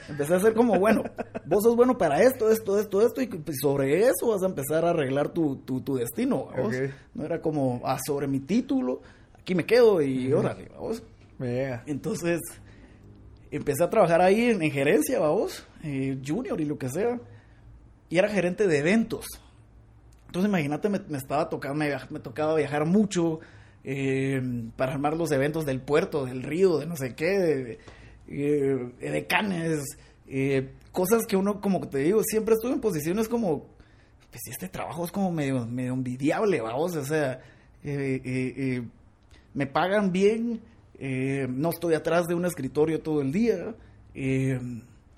Empecé a hacer como, bueno, vos sos bueno para esto, esto, esto, esto, y pues, sobre eso vas a empezar a arreglar tu, tu, tu destino, vamos. No era como, ah, sobre mi título, aquí me quedo y órale, vamos. Entonces, empecé a trabajar ahí en, gerencia, vamos, eh, junior y lo que sea y era gerente de eventos. Entonces imagínate, me, estaba tocando, me, tocaba viajar mucho eh, para armar los eventos del puerto, del río, de no sé qué, de, eh, canes, eh, cosas que uno, como te digo, siempre estuve en posiciones como, pues este trabajo es como medio, medio envidiable, vamos, o sea, me pagan bien, no estoy atrás de un escritorio todo el día,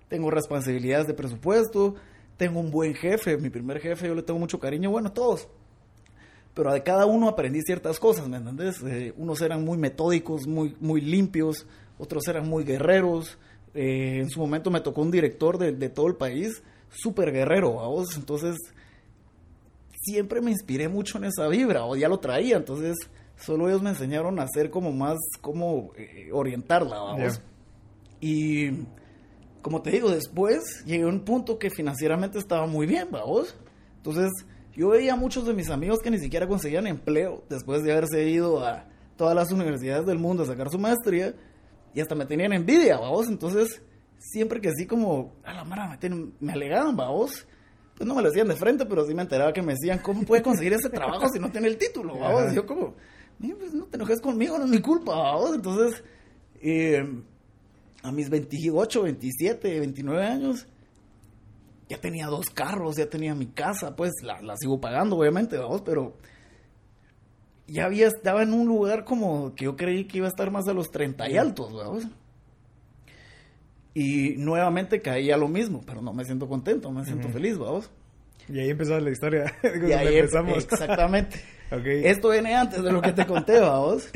tengo responsabilidades de presupuesto, tengo un buen jefe, mi primer jefe, yo le tengo mucho cariño, bueno, todos. Pero de cada uno aprendí ciertas cosas, ¿me entendés? Eh, unos eran muy metódicos, muy, muy limpios, otros eran muy guerreros. Eh, en su momento me tocó un director de, de todo el país, súper guerrero, vos. Entonces, siempre me inspiré mucho en esa vibra, o ya lo traía, entonces solo ellos me enseñaron a hacer como más, como eh, orientarla, vamos. Y como te digo, después llegué a un punto que financieramente estaba muy bien, vamos. Entonces, yo veía a muchos de mis amigos que ni siquiera conseguían empleo después de haberse ido a todas las universidades del mundo a sacar su maestría y hasta me tenían envidia, vamos. Entonces, siempre que sí como, a la mara, me, me alegaban, vamos. Pues no me lo decían de frente, pero sí me enteraba que me decían, ¿cómo puede conseguir ese trabajo si no tiene el título, vamos? Y yo como, pues no te enojes conmigo, no es mi culpa, vamos. Entonces, eh, a mis 28, 27, 29 años, ya tenía dos carros, ya tenía mi casa, pues la, la sigo pagando, obviamente, vamos, pero ya había, estaba en un lugar como que yo creí que iba a estar más de los 30 y altos, vamos. Y nuevamente caí a lo mismo, pero no me siento contento, me siento feliz, vamos. Y ahí empezó la historia. (laughs) y ahí empezamos. Exactamente. (laughs) Esto viene antes de lo que te conté, vamos.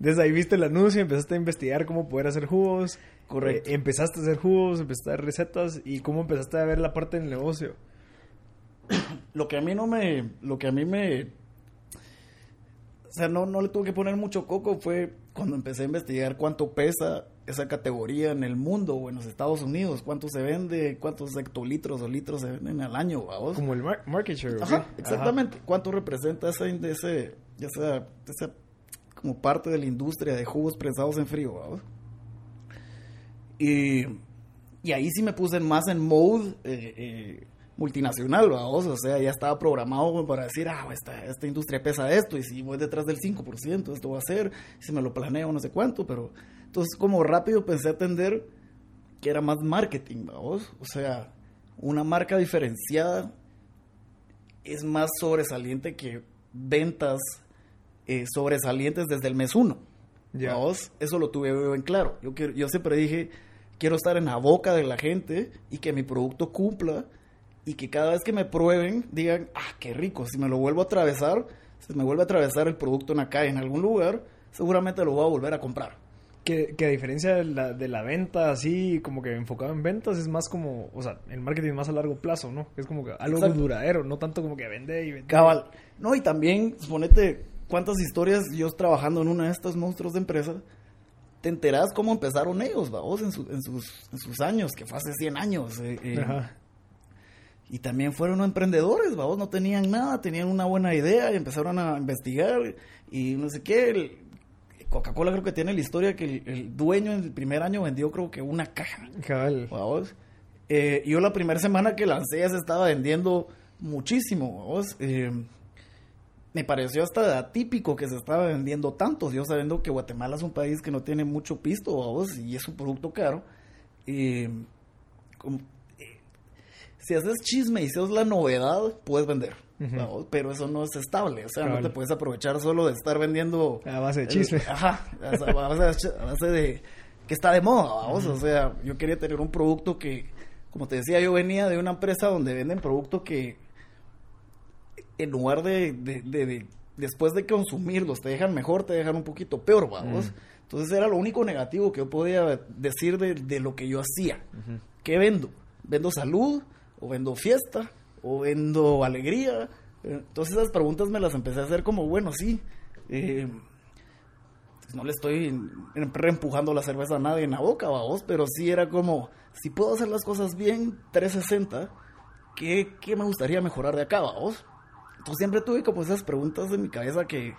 Desde ahí viste el anuncio, empezaste a investigar cómo poder hacer jugos. Correcto. Eh, empezaste a hacer jugos, empezaste a dar recetas y cómo empezaste a ver la parte del negocio. (coughs) lo que a mí no me, lo que a mí me, o sea, no, no le tuve que poner mucho coco fue cuando empecé a investigar cuánto pesa esa categoría en el mundo o en los Estados Unidos, cuánto se vende, cuántos hectolitros o litros se venden al año, ¿vamos? Como el market share. Ajá, exactamente. ¿Cuánto representa ese, ese, ya sea, esa como parte de la industria de jugos prensados en frío, ¿vamos? Y, y ahí sí me puse más en mode eh, eh, multinacional, vamos, o sea, ya estaba programado para decir, ah, esta, esta industria pesa esto, y si voy detrás del 5%, esto va a ser, si me lo planeo, no sé cuánto, pero entonces como rápido pensé atender que era más marketing, vamos, o sea, una marca diferenciada es más sobresaliente que ventas eh, sobresalientes desde el mes uno. Ya. Eso lo tuve en claro. Yo, yo siempre dije, quiero estar en la boca de la gente y que mi producto cumpla y que cada vez que me prueben digan, ah, qué rico, si me lo vuelvo a atravesar, si me vuelve a atravesar el producto en la calle, en algún lugar, seguramente lo voy a volver a comprar. Que, que a diferencia de la, de la venta, así como que enfocado en ventas, es más como, o sea, el marketing más a largo plazo, ¿no? Es como que algo Exacto. duradero, no tanto como que vende y vende. Cabal. No, y también, suponete, cuántas historias yo trabajando en una de estas monstruos de empresa, te enterás cómo empezaron ellos, vos, en, su- en, sus, en sus años, que fue hace 100 años. eh, eh, Ajá. Y también fueron emprendedores, vamos, no tenían nada, tenían una buena idea y empezaron a investigar y no sé qué. Coca-Cola creo que tiene la historia que el, el dueño en el primer año vendió creo que una caja. Cabal. Vamos. Eh, yo la primera semana que lancé ya se estaba vendiendo muchísimo. vamos. Me pareció hasta atípico que se estaba vendiendo tanto. Yo sabiendo que Guatemala es un país que no tiene mucho pisto, vamos, y es un producto caro. Eh, como- eh, si haces chisme y seas la novedad, puedes vender. Vamos, Pero eso no es estable. O sea, no te puedes aprovechar solo de estar vendiendo A base de el- chisme. Ajá, a base, a base- a base de que está de moda, vamos. O sea, yo quería tener un producto que, como te decía, yo venía de una empresa donde venden producto que en lugar de, de- de- de- después de consumirlos te dejan mejor, te dejan un poquito peor, vamos. Entonces era lo único negativo que yo podía decir de, de lo que yo hacía. ¿Qué vendo? ¿Vendo salud? ¿O vendo fiesta? ¿O vendo alegría? Eh, Entonces esas preguntas me las empecé a hacer como, bueno, sí. eh, pues no le estoy em- reempujando la cerveza a nadie en la boca, vamos, pero sí era como, si puedo hacer las cosas bien 360, ¿qué, qué me gustaría mejorar de acá, vamos? Entonces siempre tuve como esas preguntas en mi cabeza que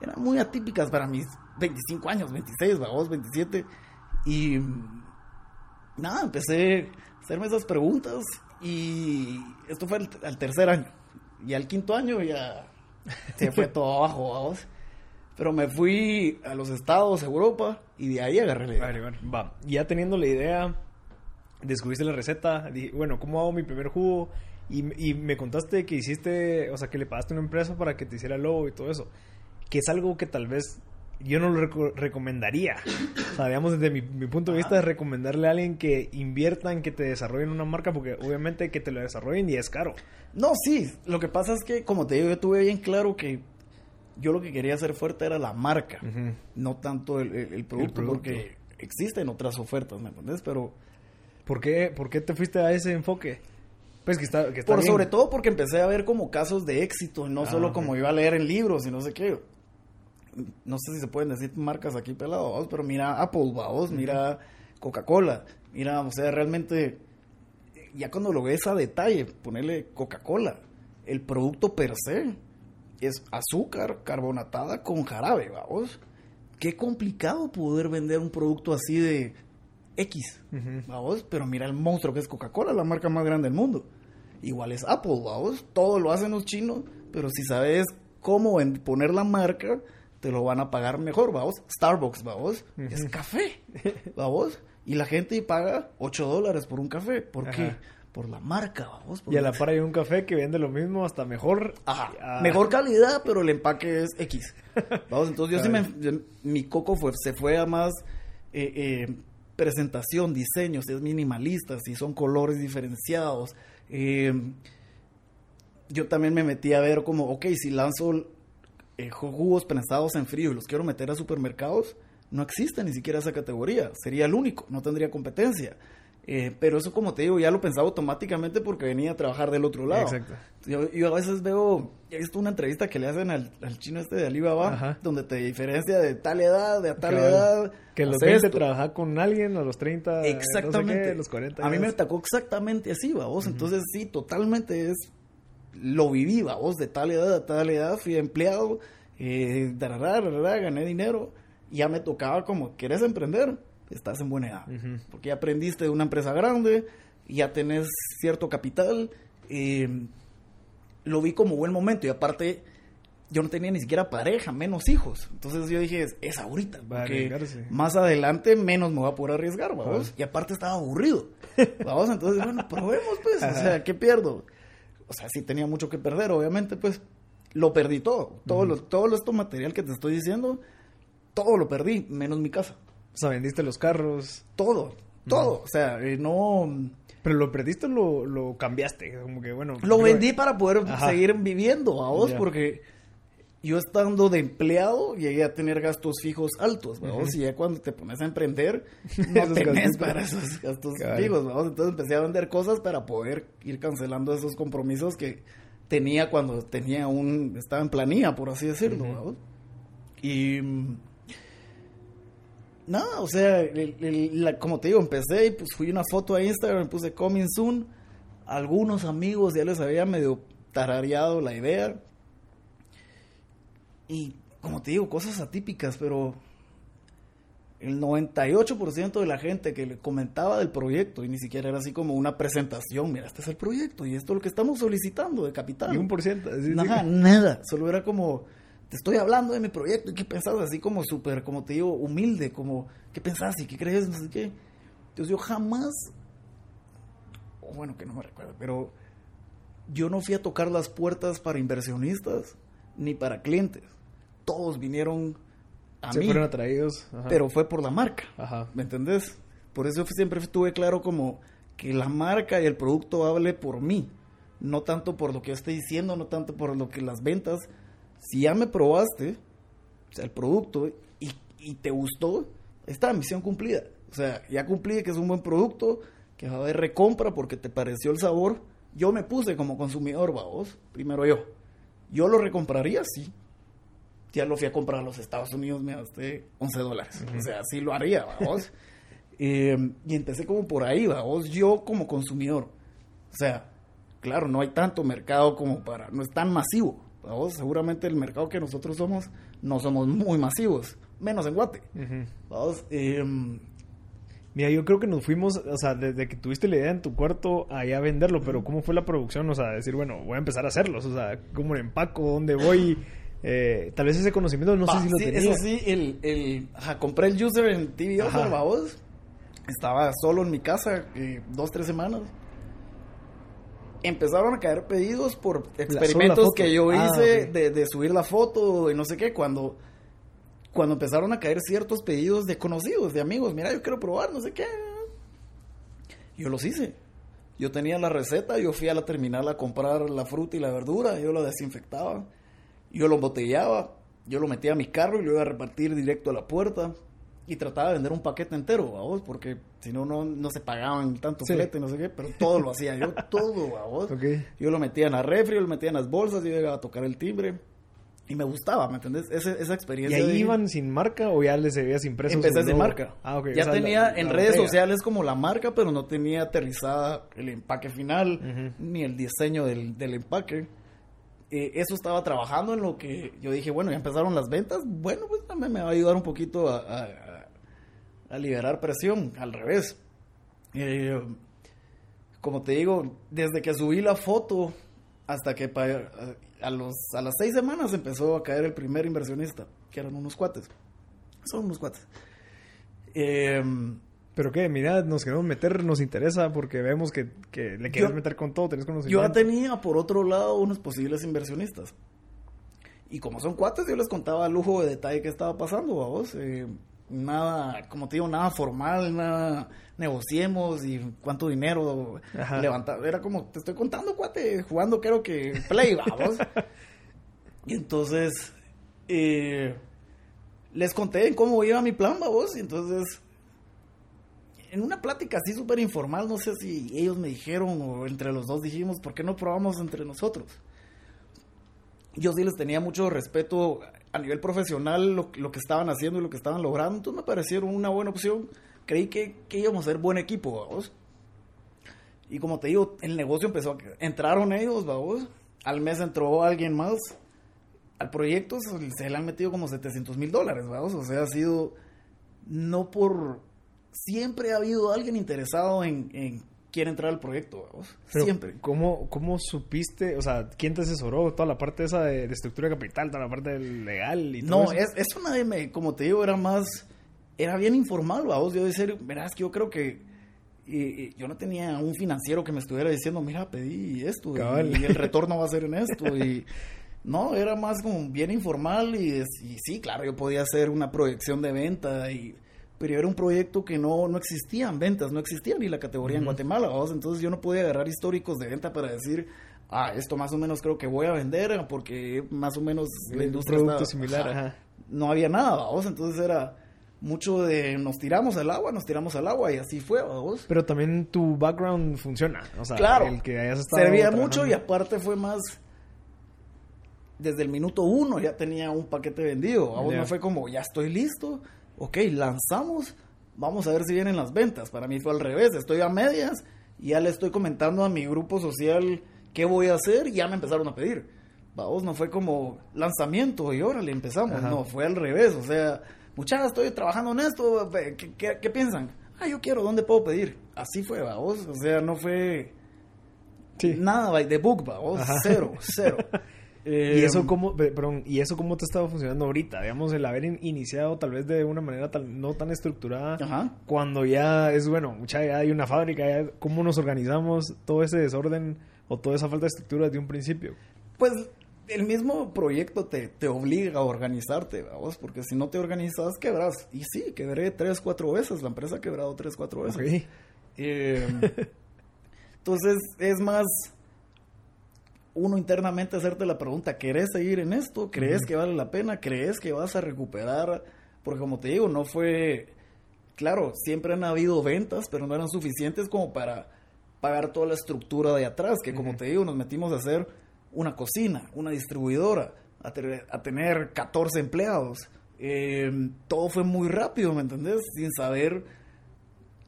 eran muy atípicas para mis 25 años, 26, vamos, 27. Y nada, empecé a hacerme esas preguntas y esto fue al, tercer año. Y al quinto año ya se fue todo abajo, vamos. Pero me fui a los estados, Europa, y de ahí agarré la idea. Ya teniendo la idea, descubriste la receta, dije, bueno, ¿cómo hago mi primer jugo? Y, y me contaste que hiciste, o sea, que le pagaste a una empresa para que te hiciera el logo y todo eso. Que es algo que tal vez yo no lo reco- recomendaría. O sea, digamos, desde mi, mi punto de vista, es recomendarle a alguien que invierta en que te desarrollen una marca, porque obviamente que te lo desarrollen y es caro. No, sí, lo que pasa es que, como te digo, yo tuve bien claro que yo lo que quería hacer fuerte era la marca, no tanto el, el- el producto, producto. porque existen otras ofertas, ¿me entiendes? Pero ¿Por qué, ¿Por qué te fuiste a ese enfoque? Pues que está, que está por bien. sobre todo porque empecé a ver como casos de éxito, no Ah, solo como iba a leer en libros y no sé qué. No sé si se pueden decir marcas aquí pelado, vamos, pero mira Apple, vamos, mira Coca-Cola, mira, o sea, realmente ya cuando lo ves a detalle, ponerle Coca-Cola, el producto per se es azúcar carbonatada con jarabe, vamos. Qué complicado poder vender un producto así de X, vamos, pero mira el monstruo que es Coca-Cola, la marca más grande del mundo. Igual es Apple, vamos, todo lo hacen los chinos, pero si sabes cómo poner la marca, te lo van a pagar mejor, vamos. Starbucks, vamos, es café, (laughs) vamos, y la gente paga 8 dólares por un café, ¿por qué? Por la marca, vamos. por Y a la- par hay un café que vende lo mismo, hasta mejor. Ajá, Ah. mejor calidad, pero el empaque es X. (laughs) Vamos, entonces yo sí me, mi coco fue, se fue a más eh, eh, presentación, diseño, si es minimalista, si son colores diferenciados. Eh, yo también me metí a ver como, ok, si lanzo eh, jugos prensados en frío y los quiero meter a supermercados, no existe ni siquiera esa categoría. Sería el único, no tendría competencia. Eh, pero eso, como te digo, ya lo pensaba automáticamente porque venía a trabajar del otro lado. Exacto. Yo, yo a veces veo, he visto una entrevista que le hacen al, al chino este de Alibaba, Ajá. donde te diferencia de tal edad, de a tal edad. Que los hace 20 esto. trabajar con alguien, a los 30, no sé Exactamente. qué, a los 40. A mí me atacó exactamente así, vos. Entonces, sí, totalmente es. Lo viví, vos, de tal edad a tal edad, fui empleado, eh, darará, darará, gané dinero. y Ya me tocaba como, ¿quieres emprender? Estás en buena edad. Porque ya aprendiste de una empresa grande, ya tenés cierto capital. eh, lo vi como buen momento y aparte yo no tenía ni siquiera pareja, menos hijos. Entonces yo dije, es, es ahorita. Porque más adelante menos me voy a poder arriesgar, vamos. Y aparte estaba aburrido. (laughs) Vamos, entonces, bueno, probemos pues. O sea, ¿qué pierdo? O sea, sí tenía mucho que perder, obviamente, pues. Lo perdí todo. Todo, lo, todo esto material que te estoy diciendo, todo lo perdí, menos mi casa. O sea, vendiste los carros. Todo, todo. O sea, eh, no... Pero lo perdiste o lo, lo cambiaste. Como que, bueno. Lo vendí para poder Ajá. seguir viviendo, a vos, Ya. porque yo estando de empleado llegué a tener gastos fijos altos, vamos, y ya cuando te pones a emprender (laughs) no tenés para esos gastos Cabal. fijos, vamos, entonces empecé a vender cosas para poder ir cancelando esos compromisos que tenía cuando tenía un, estaba en planilla, por así decirlo, Ujú. vamos. Y nada, o sea, el- el- la- como te digo, empecé y pues fui una foto a Instagram, puse coming soon. Algunos amigos ya les había medio tarareado la idea. Y como te digo, cosas atípicas, pero el 98% de la gente que le comentaba del proyecto, y ni siquiera era así como una presentación, mira, este es el proyecto y esto es lo que estamos solicitando de capital. Y un por ciento. sí. Nada, nada. Solo era como, te estoy hablando de mi proyecto y qué pensás, así como súper, como te digo, humilde, como, ¿qué pensás y qué crees? No sé qué. Entonces yo jamás, bueno, que no me recuerdo, pero yo no fui a tocar las puertas para inversionistas ni para clientes. Todos vinieron a Se mí, fueron atraídos. ajá. pero fue por la marca. Ajá. ¿Me entendés? Por eso siempre estuve claro como que la marca y el producto hable por mí. No tanto por lo que yo estoy diciendo, no tanto por lo que las ventas. Si ya me probaste, o sea, el producto, y, y te gustó, está misión cumplida. O sea, ya cumplí que es un buen producto, que va a haber recompra porque te pareció el sabor. Yo me puse como consumidor, vos, primero yo. Yo lo recompraría, sí. Ya lo fui a comprar a los Estados Unidos, me gasté 11 dólares. O sea, sí lo haría, vamos. (laughs) Eh, y empecé como por ahí, vamos, yo como consumidor. O sea, claro, no hay tanto mercado como para, no es tan masivo. Vamos, seguramente el mercado que nosotros somos, no somos muy masivos, menos en Guate. Vamos, eh, Mira, yo creo que nos fuimos, o sea, desde que tuviste la idea en tu cuarto allá a venderlo, pero ¿cómo fue la producción? O sea, decir, bueno, voy a empezar a hacerlos, o sea, ¿cómo lo empaco? ¿Dónde voy? Eh, tal vez ese conocimiento no sé si lo sí, tenía. Eso sí, el, el, ajá, compré el user en TV. Offer. Estaba solo en mi casa, eh, dos, tres semanas. Empezaron a caer pedidos por experimentos que yo Ah, hice de, de subir la foto y no sé qué. Cuando, cuando empezaron a caer ciertos pedidos de conocidos, de amigos, mira, yo quiero probar, no sé qué. Yo los hice. Yo tenía la receta, yo fui a la terminal a comprar la fruta y la verdura, yo lo desinfectaba, yo lo embotellaba, yo lo metía a mi carro y lo iba a repartir directo a la puerta y trataba de vender un paquete entero, vos, porque si no, no no se pagaban tanto Sí. flete, no sé qué, pero todo lo hacía yo, (laughs) todo, vos. Ok. Yo lo metía en la refri, yo lo metía en las bolsas, yo llegaba a tocar el timbre y me gustaba, ¿me entendés? Esa ¿Y experiencia. ahí de- iban sin marca o ya les habías impreso? Empecé sin marca. Ah, ok. Ya o sea, tenía la- en la redes botella. sociales como la marca, pero no tenía aterrizada el empaque final, ni el diseño del, del empaque. Eh, eso estaba trabajando en lo que yo dije, bueno, ya empezaron las ventas, bueno, pues también me va a ayudar un poquito a, a- a- liberar presión, al revés. Eh, como te digo, desde que subí la foto hasta que a, los, a las seis semanas empezó a caer el primer inversionista, que eran unos cuates. Son unos cuates. Eh, Pero qué, mira, nos queremos meter, nos interesa porque vemos que, que le quieres Yo- meter con todo, tenés yo conocimiento. ya tenía por otro lado unos posibles inversionistas. Y como son cuates, yo les contaba a lujo de detalle qué estaba pasando, vos. Nada, como te digo, nada formal, nada negociemos y cuánto dinero Ajá. levantar. Era como, te estoy contando, cuate, jugando creo que play, (laughs) vamos. y entonces, eh, les conté en cómo iba mi plan, vos. Y entonces, en una plática así súper informal, no sé si ellos me dijeron o entre los dos dijimos, ¿por qué no probamos entre nosotros? Yo sí les tenía mucho respeto a nivel profesional lo, que estaban haciendo y lo que estaban logrando, entonces me parecieron una buena opción. Creí que, que íbamos a ser buen equipo, vamos. Y como te digo, el negocio empezó a... Entraron ellos, vamos. Al mes entró alguien más. Al proyecto se, se le han metido como 700 mil dólares, vamos. O sea, ha sido... No por... Siempre ha habido alguien interesado en, en quiere entrar al proyecto. Pero, Siempre. ¿cómo, ¿Cómo supiste? O sea, ¿quién te asesoró? Toda la parte esa de, de estructura de capital, toda la parte legal y todo No, eso. es, eso nadie me, como te digo, era más, era bien informal, vamos, yo decir, verás que yo creo que y- y yo no tenía un financiero que me estuviera diciendo, mira, pedí esto y- el retorno va a ser en (laughs) esto y no, era más como bien informal y sí, claro, yo podía hacer una proyección de venta y pero era un proyecto que no, no existían ventas, no existía ni la categoría en Guatemala, ¿vos? entonces yo no podía agarrar históricos de venta para decir, ah, esto más o menos creo que voy a vender porque más o menos la Un industria producto está- similar, ajá. ajá. no había nada, ¿vos? entonces era mucho de nos tiramos al agua, nos tiramos al agua y así fue, ¿vos? Pero también tu background funciona. O sea, Claro, el que hayas estado servía trabajando. mucho y aparte fue más desde el minuto uno ya tenía un paquete vendido. A vos no fue como, ya estoy listo, ok, lanzamos, vamos a ver si vienen las ventas. Para mí fue al revés, estoy a medias ya le estoy comentando a mi grupo social qué voy a hacer y ya me empezaron a pedir. Vamos, no fue como lanzamiento y órale, empezamos. Ajá. No, fue al revés. O sea, muchachas, estoy trabajando en esto. ¿Qué, qué, qué piensan? Ah, yo quiero, ¿dónde puedo pedir? Así fue, vamos. O sea, no fue Sí. nada the book. Ajá. Cero, cero. (laughs) ¿Y eso cómo, pe- perdón, ¿y eso cómo te ha estado funcionando ahorita? Digamos, el haber in- iniciado tal vez de una manera tal, no tan estructurada, Ajá. cuando ya es, bueno, ya hay una fábrica, ya, ¿cómo nos organizamos todo ese desorden o toda esa falta de estructura desde un principio? Pues el mismo proyecto te, te obliga a organizarte, vamos, porque si no te organizas, quebras. Y sí, quebré tres, cuatro veces. La empresa ha quebrado tres, cuatro veces. Eh, (laughs) entonces es más uno internamente hacerte la pregunta, ¿querés seguir en esto? ¿Crees que vale la pena? ¿Crees que vas a recuperar? Porque como te digo, no fue, claro, siempre han habido ventas, pero no eran suficientes como para pagar toda la estructura de atrás, que como te digo, nos metimos a hacer una cocina, una distribuidora, a, tener- a tener 14 empleados. Eh, todo fue muy rápido, ¿me entendés? Sin saber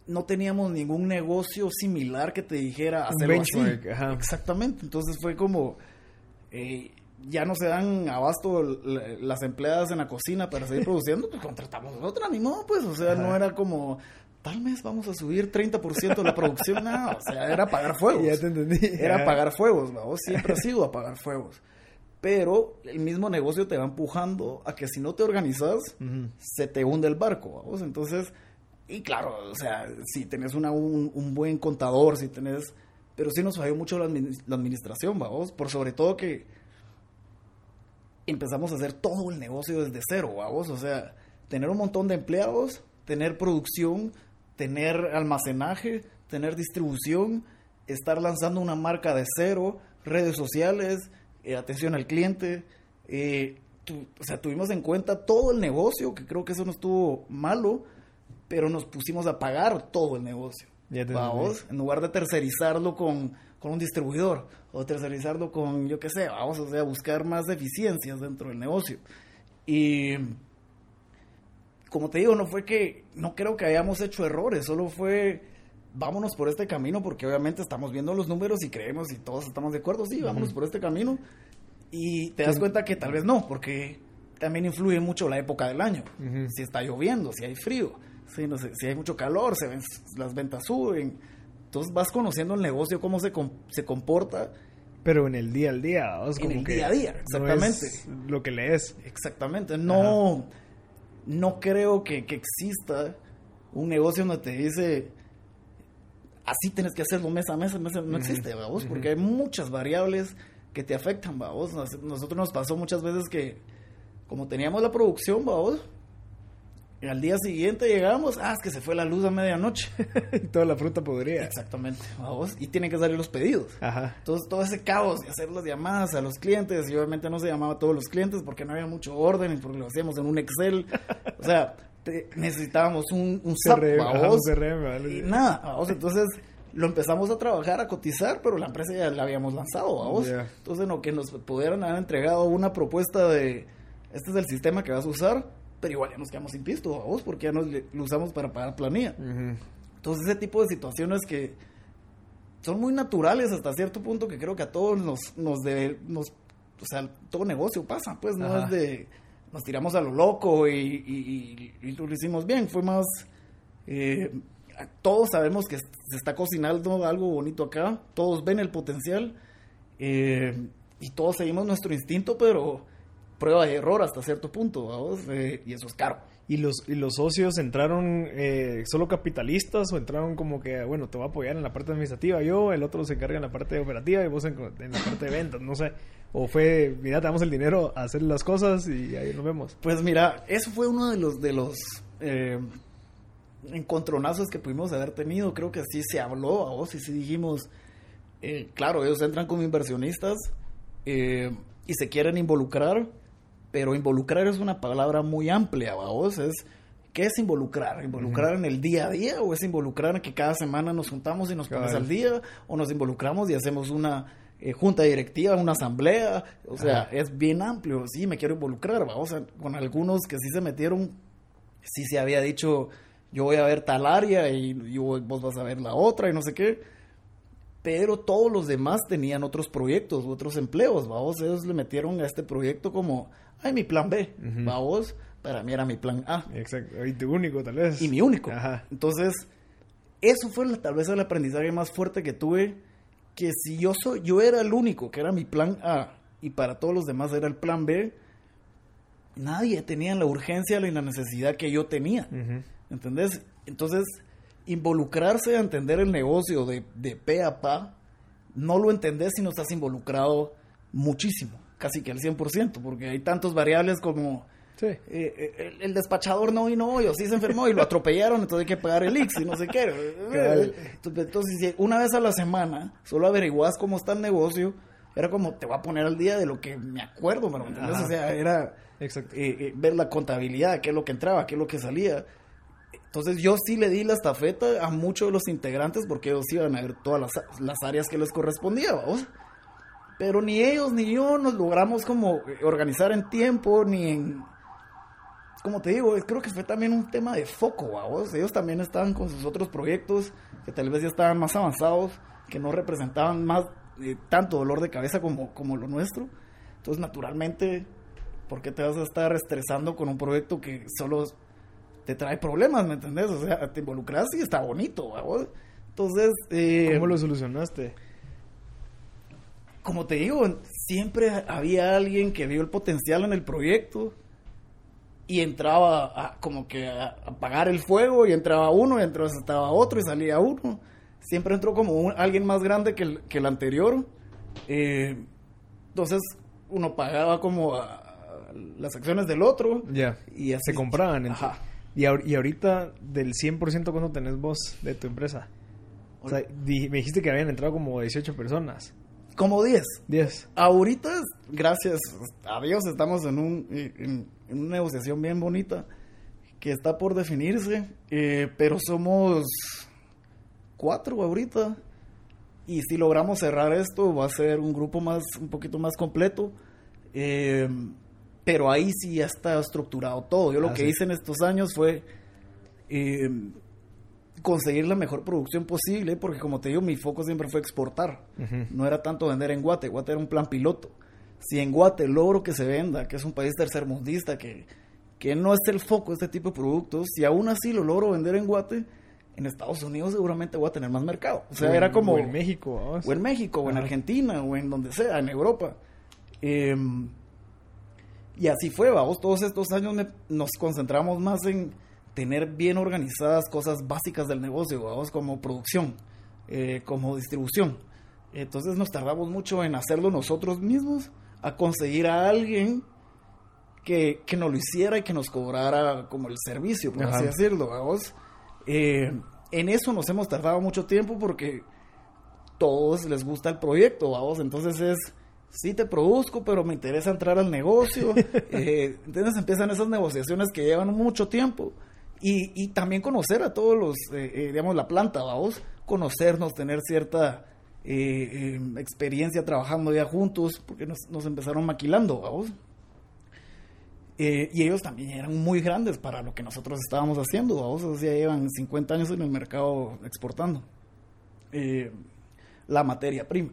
no teníamos ningún negocio similar que te dijera así. benchmark. Exactamente. Entonces fue como eh, ya no se dan abasto las empleadas en la cocina para seguir (laughs) produciendo, pues contratamos otra, ni modo, pues, o sea, no era como tal mes vamos a subir 30% la producción, no, o sea, era apagar (laughs) fuegos. Ya te entendí. Era apagar fuegos, ¿no? Siempre ha sido apagar fuegos. Pero el mismo negocio te va empujando a que si no te organizas, se te hunde el barco, vamos. Entonces, y claro, o sea, si tenés un, un buen contador, si tenés... Pero sí nos falló mucho la, admin- la administración, vamos. Por sobre todo que empezamos a hacer todo el negocio desde cero, vamos. O sea, tener un montón de empleados, tener producción, tener almacenaje, tener distribución, estar lanzando una marca de cero, redes sociales, eh, atención al cliente. eh, o sea, tuvimos en cuenta todo el negocio, que creo que eso no estuvo malo, pero nos pusimos a pagar todo el negocio. Ya Vamos, en lugar de tercerizarlo con, con un distribuidor o tercerizarlo con, yo qué sé, vamos o sea, buscar más eficiencias dentro del negocio. Y como te digo, no fue que, no creo que hayamos hecho errores, solo fue, vámonos por este camino porque obviamente estamos viendo los números y creemos y todos estamos de acuerdo, sí, vámonos por este camino. Y te das cuenta que tal vez no, porque también influye mucho la época del año. Si está lloviendo, si hay frío, si, no sé, si hay mucho calor, se ven, las ventas suben. Entonces vas conociendo el negocio, cómo se, com- se comporta. Pero en el día al día, En el que día a día, no exactamente. es lo que lees. Exactamente. No, no creo que, que exista un negocio donde te dice así tienes que hacerlo mes a mes, mes a mes. No existe, vamos, porque hay muchas variables que te afectan, vamos. Nos- Nosotros nos pasó muchas veces que, como teníamos la producción, vamos, y al día siguiente llegamos, ah, es que se fue la luz a medianoche. (laughs) Toda la fruta podría. Exactamente, vamos, y tienen que salir los pedidos. Ajá. Entonces, todo ese caos de hacer las llamadas a los clientes, y obviamente no se llamaba a todos los clientes porque no había mucho orden y porque lo hacíamos en un Excel. O sea, te- necesitábamos un, un CRM, ¿vaos? un CRM, ¿vale? Y nada, ¿vaos? entonces lo empezamos a trabajar, a cotizar, pero la empresa ya la habíamos lanzado, ¿vaos? Ya. Entonces, no, que nos pudieran haber entregado una propuesta de, este es el sistema que vas a usar, pero igual ya nos quedamos sin pisto, ¿vaos? Porque ya nos, lo usamos para pagar planilla. Ujú. Entonces, ese tipo de situaciones que son muy naturales hasta cierto punto que creo que a todos nos, nos debe, nos, o sea, todo negocio pasa, pues, no Ajá. es de, nos tiramos a lo loco y, y, y- y lo hicimos bien, fue más, eh, todos sabemos que se está cocinando algo bonito acá, todos ven el potencial eh, y todos seguimos nuestro instinto, pero prueba y error hasta cierto punto, ¿vamos? Eh, y eso es caro. ¿Y los, ¿Y los socios entraron eh, solo capitalistas o entraron como que, bueno, te voy a apoyar en la parte administrativa yo, el otro se encarga en la parte operativa y vos en, en la parte de ventas, no sé? O fue, mira, te damos el dinero a hacer las cosas y ahí nos vemos. Pues mira, eso fue uno de los de los eh, encontronazos que pudimos haber tenido, creo que sí se habló a vos y sí dijimos, eh, claro, ellos entran como inversionistas y se quieren involucrar, pero involucrar es una palabra muy amplia, a vos es... ¿Qué es involucrar? ¿Involucrar en el día a día o es involucrar en que cada semana nos juntamos y nos pones al día o nos involucramos y hacemos una eh, junta directiva, una asamblea? O sea, Ajá. es bien amplio. Sí, me quiero involucrar, vamos, con algunos que sí se metieron, sí se había dicho, yo voy a ver tal área y vos vas a ver la otra y no sé qué. Pero todos los demás tenían otros proyectos, otros empleos, vamos, ellos le metieron a este proyecto como, ay, mi plan B, Ujú. vamos, para mí era mi plan A Exacto. Y tu único, tal vez. y mi único. Ajá. Entonces, eso fue tal vez el aprendizaje más fuerte que tuve, que si yo soy, yo era el único, que era mi plan A, y para todos los demás era el plan B, nadie tenía la urgencia ni la necesidad que yo tenía. Ujú. ¿Entendés? Entonces, involucrarse a entender el negocio de, de pe a pa, no lo entendés si no estás involucrado muchísimo, casi que al 100%, porque hay tantos variables como Sí. eh, eh, el, el despachador no vino hoy, o sí se enfermó y lo atropellaron, entonces hay que pagar el IX y no sé qué. Entonces, una vez a la semana solo averiguas cómo está el negocio, era como te voy a poner al día de lo que me acuerdo, ¿me? Ajá. O sea, era eh, eh, ver la contabilidad, qué es lo que entraba, qué es lo que salía. Entonces yo sí le di la estafeta a muchos de los integrantes porque ellos iban a ver todas las, las áreas que les correspondía, ¿vamos? Pero ni ellos ni yo nos logramos como eh, organizar en tiempo, ni en... Como te digo, creo que fue también un tema de foco, ¿vamos? Ellos también estaban con sus otros proyectos que tal vez ya estaban más avanzados, que no representaban más eh, tanto dolor de cabeza como, como lo nuestro. Entonces, naturalmente, ¿por qué te vas a estar estresando con un proyecto que solo te trae problemas, ¿me entendés? O sea, te involucras y está bonito, ¿vamos? Entonces, eh, ¿Cómo lo solucionaste? como te digo, siempre había alguien que vio el potencial en el proyecto y entraba a, como que a, apagar el fuego y entraba uno y entraba estaba otro y salía uno. Siempre entró como un- alguien más grande que el, que el anterior. Eh, entonces uno pagaba como a- las acciones del otro Ya. y así. Se compraban. Ajá. Y, ahor- y ahorita, del 100%, ¿cuánto tenés vos de tu empresa? O sea, di- me dijiste que habían entrado como 18 personas. Como 10. 10. Ahorita, gracias a Dios, estamos en, un, en, en una negociación bien bonita que está por definirse, eh, pero somos cuatro ahorita. Y si logramos cerrar esto, va a ser un grupo más, un poquito más completo. Eh, pero ahí sí ya está estructurado todo. Yo lo Ah, que sí. hice en estos años fue eh, conseguir la mejor producción posible, porque como te digo, mi foco siempre fue exportar. No era tanto vender en Guate, Guate era un plan piloto. Si en Guate logro que se venda, que es un país tercermundista, que, que no es el foco de este tipo de productos, si aún así lo logro vender en Guate, en Estados Unidos seguramente voy a tener más mercado. O sea, O era como... o en México. O en México, o en. Argentina, o en donde sea, en Europa. Eh, y así fue, vamos, todos estos años me- nos concentramos más en tener bien organizadas cosas básicas del negocio, vamos, como producción, eh, como distribución. Entonces nos tardamos mucho en hacerlo nosotros mismos, a conseguir a alguien que, que nos lo hiciera y que nos cobrara como el servicio, por Ajá. así decirlo, vamos. Eh, en eso nos hemos tardado mucho tiempo porque todos les gusta el proyecto, vamos, entonces es, sí te produzco, pero me interesa entrar al negocio, (laughs) eh, entonces empiezan esas negociaciones que llevan mucho tiempo. Y, y también conocer a todos los, eh, eh, digamos, la planta, vamos, conocernos, tener cierta eh, experiencia trabajando ya juntos, porque nos, nos empezaron maquilando, vamos. Y ellos también eran muy grandes para lo que nosotros estábamos haciendo, vamos, o sea, llevan 50 años en el mercado exportando la materia prima.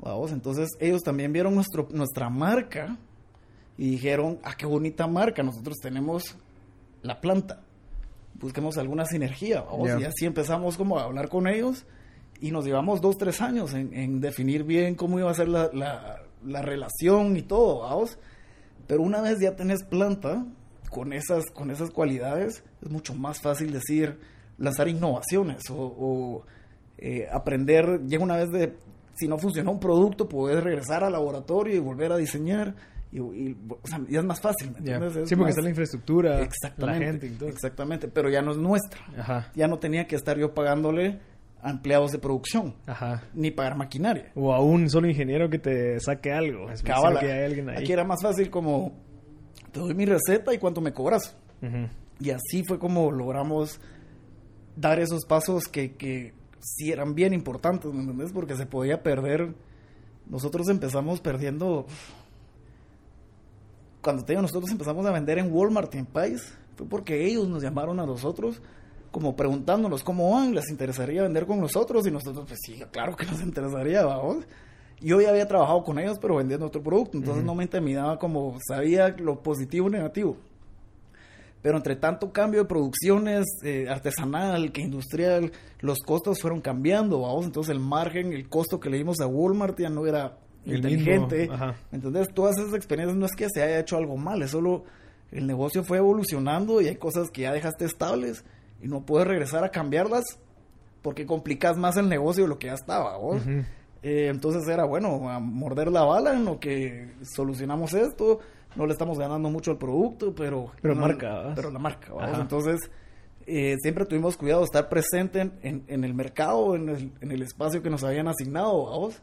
Vamos, entonces ellos también vieron nuestro, nuestra marca y dijeron, ah, qué bonita marca, nosotros tenemos la planta, busquemos alguna sinergia, vamos, Ya. y así empezamos como a hablar con ellos y nos llevamos dos, tres años en, en definir bien cómo iba a ser la, la- la relación y todo, vamos, pero una vez ya tenés planta con esas, con esas cualidades, es mucho más fácil decir, lanzar innovaciones o, o, eh, aprender, ya una vez de, si no funcionó un producto, poder regresar al laboratorio y volver a diseñar y, y, o sea, y es más fácil, ¿me Ya. entiendes? Es Sí, porque más- está la infraestructura, Exactamente. la gente y todo. Exactamente, pero ya no es nuestra. Ajá, Ya no tenía que estar yo pagándole a empleados de producción, ajá. ni pagar maquinaria. O a un solo ingeniero que te saque algo. Es que hay alguien ahí. Aquí era más fácil como, te doy mi receta y cuánto me cobras. Ujú. Y así fue como logramos dar esos pasos que, que sí eran bien importantes, ¿me entendés? Porque se podía perder. Nosotros empezamos perdiendo. Cuando te digo, nosotros empezamos a vender en Walmart y en Pais, fue porque ellos nos llamaron a nosotros como preguntándonos cómo van, les interesaría vender con nosotros y nosotros pues sí, claro que nos interesaría, vamos. Yo ya había trabajado con ellos pero vendiendo otro producto, entonces no me intimidaba como sabía lo positivo y negativo. Pero entre tanto cambio de producciones, eh, artesanal que industrial, los costos fueron cambiando, vamos. Entonces el margen, el costo que le dimos a Walmart ya no era El inteligente. Entonces todas esas experiencias no es que se haya hecho algo mal, es solo el negocio fue evolucionando y hay cosas que ya dejaste estables y no puedes regresar a cambiarlas porque complicas más el negocio de lo que ya estaba, vos. Eh, entonces era bueno, a morder la bala en lo que solucionamos esto. No le estamos ganando mucho al producto, pero. Pero no- marca. Pero la marca. Ajá. Entonces, eh, siempre tuvimos cuidado de estar presente en, en- en el mercado, en el, en el espacio que nos habían asignado, vamos.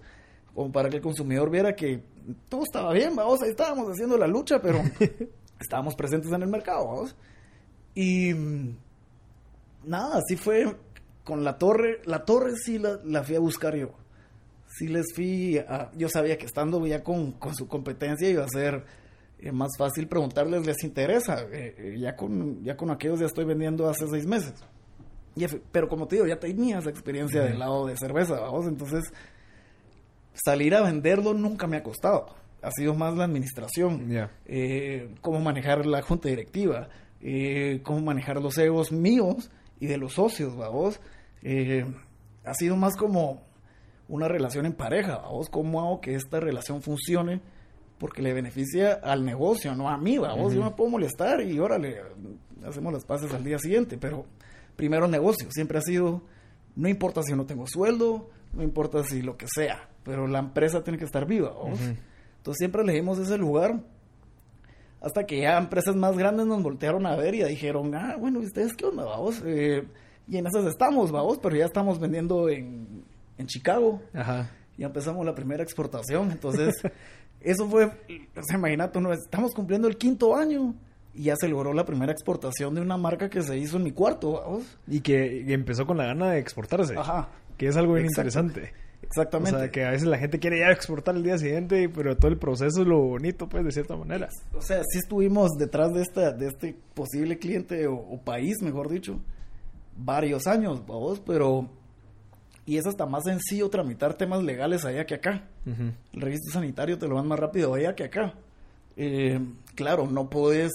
Como para que el consumidor viera que todo estaba bien, vamos. Ahí estábamos haciendo la lucha, pero (laughs) estábamos presentes en el mercado, vamos. Y. mm, Nada, así fue con la torre. La torre sí la, la fui a buscar yo sí les fui, a- yo sabía que estando ya con, con su competencia iba a ser eh, más fácil preguntarles, ¿les interesa? Eh, eh, ya, con, ya con aquellos ya estoy vendiendo hace seis meses. Y pero como te digo, ya tenías la experiencia del lado de cerveza, vamos, entonces salir a venderlo nunca me ha costado. Ha sido más la administración, Ya. eh, cómo manejar la junta directiva, eh, cómo manejar los egos míos y de los socios, vamos. Eh, ha sido más como una relación en pareja, vamos. ¿Cómo hago que esta relación funcione? Porque le beneficia al negocio, no a mí, vamos. Yo me puedo molestar y órale, hacemos las paces al día siguiente, pero primero negocio. Siempre ha sido, no importa si no tengo sueldo, no importa si lo que sea, pero la empresa tiene que estar viva, vamos. Entonces siempre elegimos ese lugar hasta que ya empresas más grandes nos voltearon a ver y dijeron, ah, bueno, ¿y ustedes qué onda, vamos? Eh, y en esas estamos, vamos, pero ya estamos vendiendo en, en Chicago. Ajá. Ya empezamos la primera exportación. Entonces, (laughs) eso fue, o sea, imagínate, uno, estamos cumpliendo el quinto año y ya se logró la primera exportación de una marca que se hizo en mi cuarto, vamos. Y que y empezó con la gana de exportarse. Ajá, Que es algo bien Exacto. interesante. O exactamente. sea, que a veces la gente quiere ya exportar el día siguiente, pero todo el proceso es lo bonito, pues, de cierta manera. O sea, sí estuvimos detrás de esta, de este posible cliente o, o país, mejor dicho, varios años, vamos, pero y es hasta más sencillo tramitar temas legales allá que acá. El registro sanitario te lo van más rápido allá que acá. Eh, claro, no puedes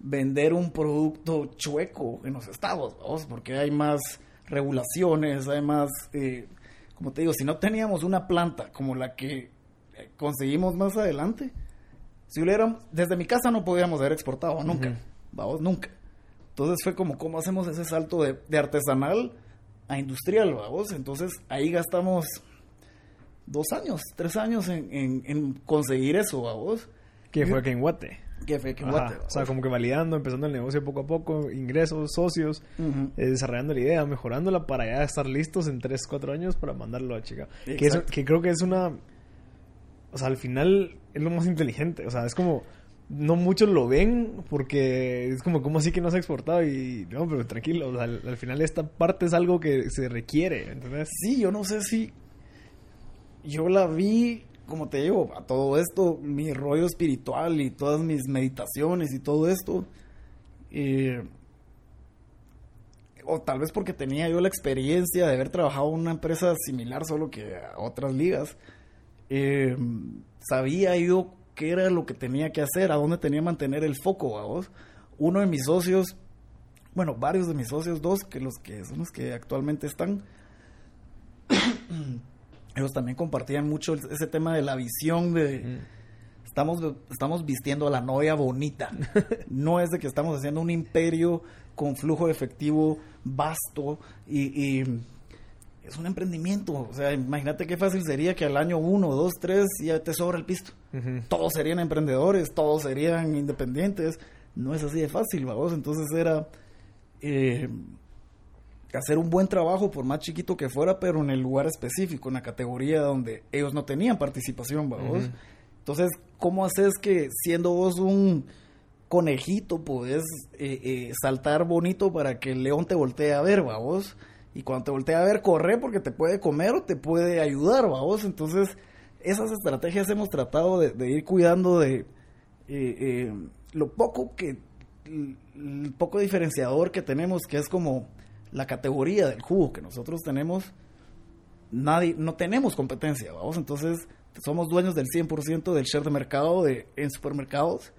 vender un producto chueco en los estados, vamos, porque hay más regulaciones, hay más, eh, como te digo, si no teníamos una planta como la que eh, conseguimos más adelante, si hubiéramos, desde mi casa no podíamos haber exportado nunca, vamos, nunca. Entonces fue como, ¿cómo hacemos ese salto de, de artesanal a industrial, vamos? Entonces ahí gastamos dos años, tres años en, en- en conseguir eso, vamos. Que fue aquí en Guate. Que fue que. Guate, O sea, como que validando, empezando el negocio poco a poco, ingresos, socios, eh, desarrollando la idea, mejorándola para ya estar listos en 3, 4 años para mandarlo a Chicago. Que, Exacto. que creo que es una... O sea, al final es lo más inteligente. O sea, es como... No muchos lo ven porque es como, ¿cómo así que no se ha exportado? Y no, pero tranquilo, al, al final esta parte es algo que se requiere, ¿entendés? Sí, yo no sé si yo la vi, como te digo, a todo esto, mi rollo espiritual y todas mis meditaciones y todo esto. eh, o tal vez porque tenía yo la experiencia de haber trabajado en una empresa similar, solo que a otras ligas. eh, sabía yo qué era lo que tenía que hacer, a dónde tenía que mantener el foco, vos. Uno de mis socios, bueno, varios de mis socios, dos, que los que son los que actualmente están, (coughs) ellos también compartían mucho ese tema de la visión de estamos estamos vistiendo a la novia bonita. (laughs) No es de que estamos haciendo un imperio con flujo de efectivo vasto y, y es un emprendimiento. O sea, imagínate qué fácil sería que al año uno, dos, tres ya te sobra el pisto. Todos serían emprendedores, todos serían independientes. No es así de fácil, vamos. Entonces era eh, hacer un buen trabajo, por más chiquito que fuera, pero en el lugar específico, en la categoría donde ellos no tenían participación, vamos. Entonces, ¿cómo haces que siendo vos un conejito podés eh, eh, saltar bonito para que el león te voltee a ver, vamos? Y cuando te voltea a ver, corre porque te puede comer o te puede ayudar, vamos. Entonces, esas estrategias hemos tratado de, ir cuidando de eh, eh, lo poco que, el poco diferenciador que tenemos, que es como la categoría del jugo que nosotros tenemos. Nadie, no tenemos competencia, vamos. Entonces, somos dueños del 100% del share de mercado de, en supermercados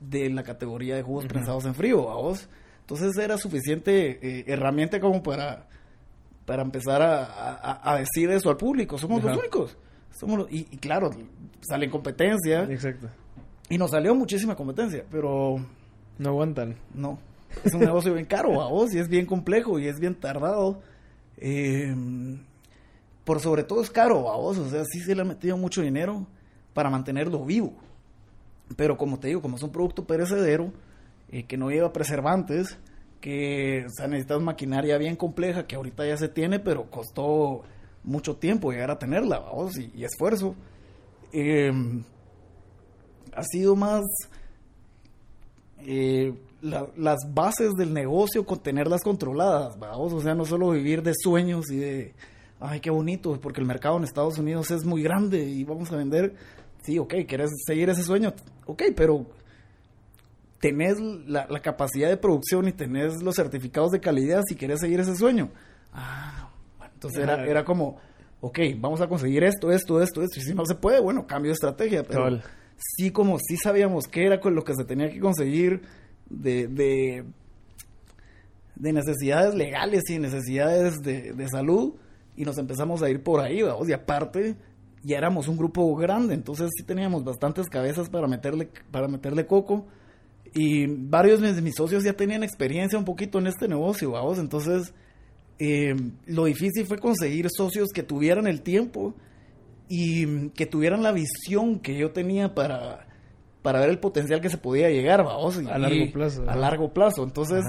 de la categoría de jugos prensados en frío, vamos. Entonces era suficiente eh, herramienta como para para empezar a, decir eso al público. Somos los únicos. Somos y, claro, sale competencia. Exacto. Y nos salió muchísima competencia, pero... No aguantan. No. Es un negocio bien caro (laughs) a vos y es bien complejo y es bien tardado. Eh, por sobre todo es caro a vos. O sea, sí se le ha metido mucho dinero para mantenerlo vivo. Pero como te digo, como es un producto perecedero, eh, que no lleva preservantes, que o sea, necesitas maquinaria bien compleja que ahorita ya se tiene, pero costó mucho tiempo llegar a tenerla, vamos, y, esfuerzo. Em, ha sido más eh, las bases del negocio con tenerlas controladas, vamos, o sea, no solo vivir de sueños y de, ay, qué bonito, porque el mercado en Estados Unidos es muy grande y vamos a vender, sí, ok, quieres seguir ese sueño, ok, pero tenés la, capacidad de producción y tenés los certificados de calidad si querés seguir ese sueño. Ah, entonces era, era como, ok, vamos a conseguir esto, esto, esto, esto, y si no se puede, bueno, cambio de estrategia, pero sí como sí sabíamos qué era con lo que se tenía que conseguir de, de, necesidades legales y necesidades de, de salud, y nos empezamos a ir por ahí, vamos, y aparte ya éramos un grupo grande, entonces sí teníamos bastantes cabezas para meterle, para meterle coco, y varios de mis socios ya tenían experiencia un poquito en este negocio, vamos. Entonces, eh, lo difícil fue conseguir socios que tuvieran el tiempo y que tuvieran la visión que yo tenía para, para ver el potencial que se podía llegar, vamos. a largo plazo. A largo plazo. Entonces,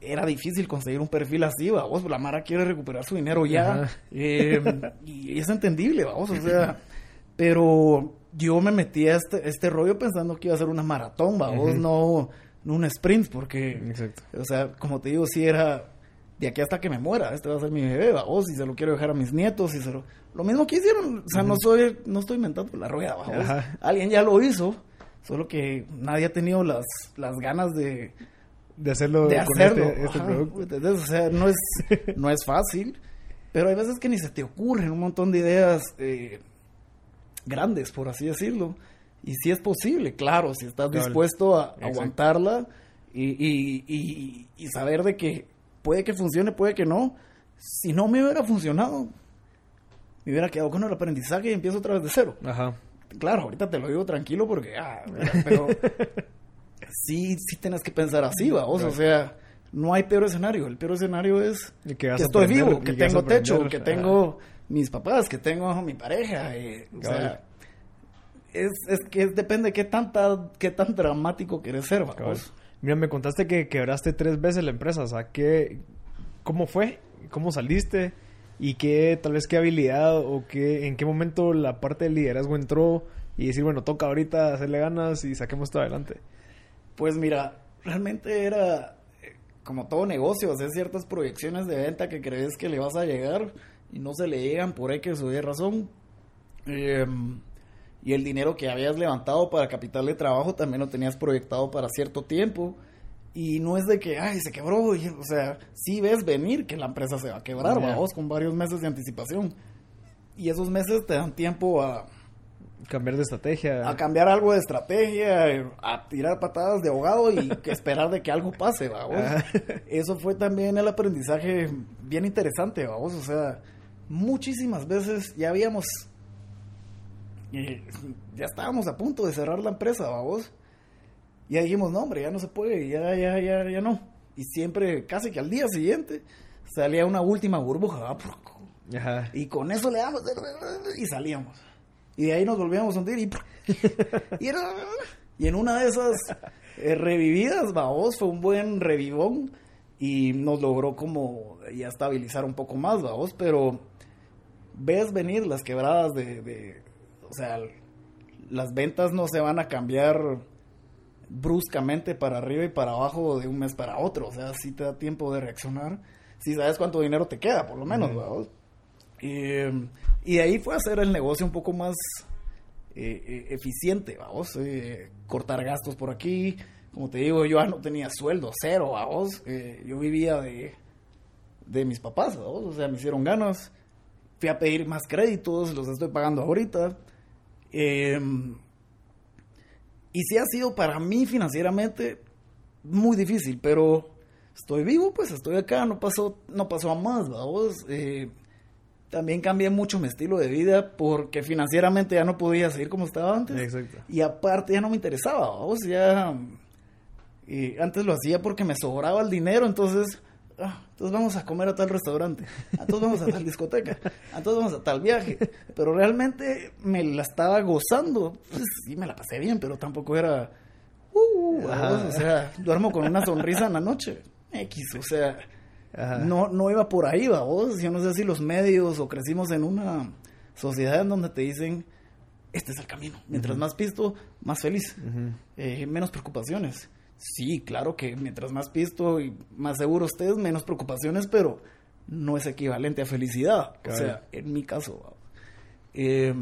era difícil conseguir un perfil así, vamos. La Mara quiere recuperar su dinero ya. Eh, y es entendible, vamos. O sea, (laughs) pero yo me metí a este, este rollo pensando que iba a ser una maratón, vamos, no, un sprint, porque, o sea, como te digo, si era de aquí hasta que me muera, este va a ser mi bebé, vamos, y se lo quiero dejar a mis nietos, y se lo, lo mismo que hicieron, o sea, no soy, no estoy inventando la rueda, alguien ya lo hizo, solo que nadie ha tenido las, las ganas de, de hacerlo, de este, hacerlo. Este producto. o sea, no es, no es fácil, pero hay veces que ni se te ocurren un montón de ideas, eh, grandes, por así decirlo. Y si es posible, claro, si estás dispuesto a aguantarla y, saber de que puede que funcione, puede que no. Si no me hubiera funcionado, me hubiera quedado con el aprendizaje y empiezo otra vez de cero. Ajá. Claro, ahorita te lo digo tranquilo porque, ah, pero (laughs) sí, sí tienes que pensar así, vamos, o sea, no hay peor escenario. El peor escenario es que, estoy vivo, que tengo techo, que tengo mis papás, que tengo mi pareja. Eh, o sea, es, es que depende qué tanta, qué tan dramático quieres ser, vamos. Mira, me contaste que quebraste tres veces la empresa, o sea, ¿qué, ¿cómo fue? ¿Cómo saliste? ¿Y qué, tal vez qué habilidad o qué, en qué momento la parte del liderazgo entró y decir, bueno, toca ahorita hacerle ganas y saquemos todo adelante? Pues mira, realmente era eh, como todo negocio, hacer ciertas proyecciones de venta que crees que le vas a llegar y no se le llegan por X o Y razón. Em, y el dinero que habías levantado para capital de trabajo también lo tenías proyectado para cierto tiempo. Y no es de que, ay, se quebró. o sea, sí ves venir que la empresa se va a quebrar, vamos, con varios meses de anticipación. Y esos meses te dan tiempo a... Cambiar de estrategia. A cambiar algo de estrategia, a tirar patadas de ahogado y (laughs) esperar de que algo pase, vamos. Eso fue también el aprendizaje bien interesante, vamos. O sea, muchísimas veces ya habíamos, ya estábamos a punto de cerrar la empresa, vamos. Ya dijimos, no, hombre, ya no se puede, ya, ya, ya, ya no. Y siempre, casi que al día siguiente, salía una última burbuja, Ajá. Y con eso le damos y salíamos. Y de ahí nos volvíamos a hundir y, (laughs) y, era- y en una de esas eh, revividas, vamos, fue un buen revivón y nos logró como ya estabilizar un poco más, vamos, pero ves venir las quebradas de, de- o sea, las ventas no se van a cambiar bruscamente para arriba y para abajo de un mes para otro, o sea, si te da tiempo de reaccionar, si sabes cuánto dinero te queda, por lo menos, vamos. Y, y de ahí fue hacer el negocio un poco más eh, eh, eficiente, vamos, eh, cortar gastos por aquí. Como te digo, yo ya no tenía sueldo, cero, vamos. Yo vivía de, de mis papás, vamos, o sea, me hicieron ganas. Fui a pedir más créditos, los estoy pagando ahorita. Eh, y sí ha sido para mí financieramente muy difícil, pero estoy vivo, pues estoy acá, no pasó, no pasó a más, vamos. Eh, también cambié mucho mi estilo de vida porque financieramente ya no podía seguir como estaba antes. Exacto. Y aparte ya no me interesaba, vamos, ya... Y antes lo hacía porque me sobraba el dinero, entonces... ah, entonces vamos a comer a tal restaurante, ah, entonces vamos a tal discoteca, ah, entonces vamos a tal viaje. Pero realmente me la estaba gozando. Pues sí, me la pasé bien, pero tampoco era... Uh, Ajá. o sea, duermo con una sonrisa en la noche. X, o sea, Ajá. no, no iba por ahí, va vos. Yo no sé si los medios o crecimos en una sociedad en donde te dicen, este es el camino. Mientras más pisto, más feliz. Eh, menos preocupaciones. Sí, claro que mientras más pisto y más seguro estés, menos preocupaciones, pero no es equivalente a felicidad. O sea, en mi caso. Eh,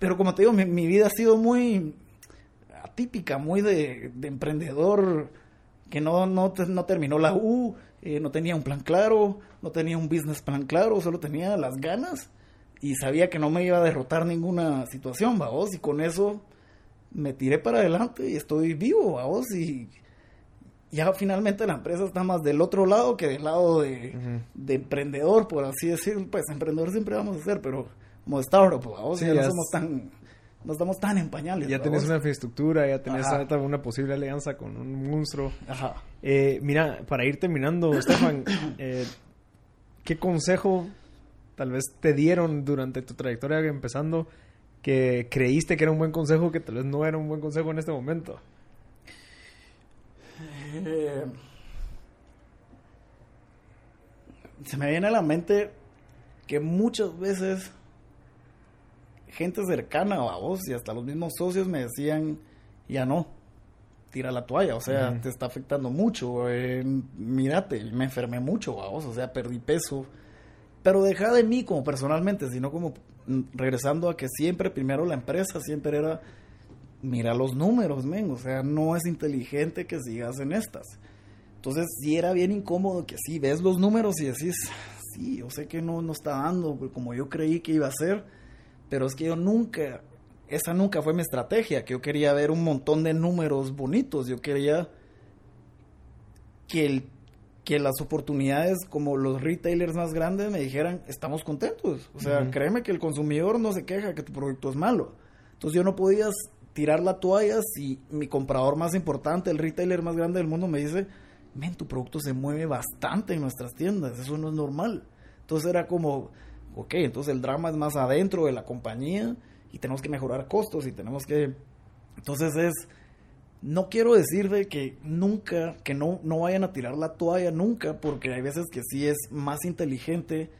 pero como te digo, mi, mi vida ha sido muy atípica, muy de, de emprendedor que no, no, no terminó la U, eh, no tenía un plan claro, no tenía un business plan claro, solo tenía las ganas y sabía que no me iba a derrotar ninguna situación, vamos, y con eso me tiré para adelante y estoy vivo, vamos, y ya finalmente la empresa está más del otro lado que del lado de, emprendedor, por así decir, pues emprendedor siempre vamos a ser, pero como Sí, ya ya no somos tan, no estamos tan en pañales. Ya tenés una infraestructura, ya tenés una posible alianza con un monstruo. Ajá. Eh, mira, para ir terminando, (coughs) Stefan, eh, ¿qué consejo tal vez te dieron durante tu trayectoria empezando que creíste que era un buen consejo que tal vez no era un buen consejo en este momento? Eh, se me viene a la mente que muchas veces gente cercana a vos y hasta los mismos socios me decían, ya no, tira la toalla, o sea, te está afectando mucho, eh, mírate, me enfermé mucho, vos, o sea, perdí peso, pero deja de mí como personalmente, sino como mm, regresando a que siempre primero la empresa siempre era mira los números, men, o sea, no es inteligente que sigas en estas. Entonces, sí era bien incómodo que sí ves los números y decís, sí, yo sé que no, no está dando como yo creí que iba a ser, pero es que yo nunca, esa nunca fue mi estrategia, que yo quería ver un montón de números bonitos, yo quería que, el, que las oportunidades como los retailers más grandes me dijeran, estamos contentos, o sea, créeme que el consumidor no se queja que tu producto es malo. Entonces yo no podía tirar la toalla si mi comprador más importante, el retailer más grande del mundo me dice, men, tu producto se mueve bastante en nuestras tiendas, eso no es normal. Entonces era como, ok, entonces el drama es más adentro de la compañía y tenemos que mejorar costos y tenemos que... Entonces es, no quiero decirle que nunca, que no, no vayan a tirar la toalla nunca, porque hay veces que sí es más inteligente,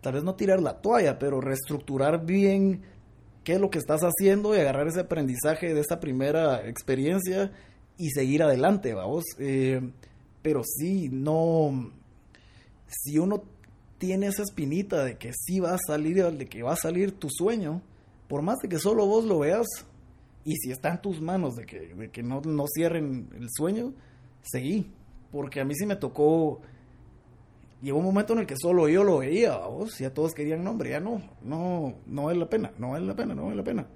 tal vez no tirar la toalla, pero reestructurar bien qué es lo que estás haciendo y agarrar ese aprendizaje de esta primera experiencia y seguir adelante, vamos. Eh, pero sí, no. Si uno tiene esa espinita de que sí va a salir, de que va a salir tu sueño, por más de que solo vos lo veas, y si está en tus manos de que, de que no, no cierren el sueño, seguí. Porque a mí sí me tocó. Llegó un momento en el que solo yo lo veía, vos, ya todos querían nombre, ya no, no, no vale la pena, no vale la pena, no vale la pena.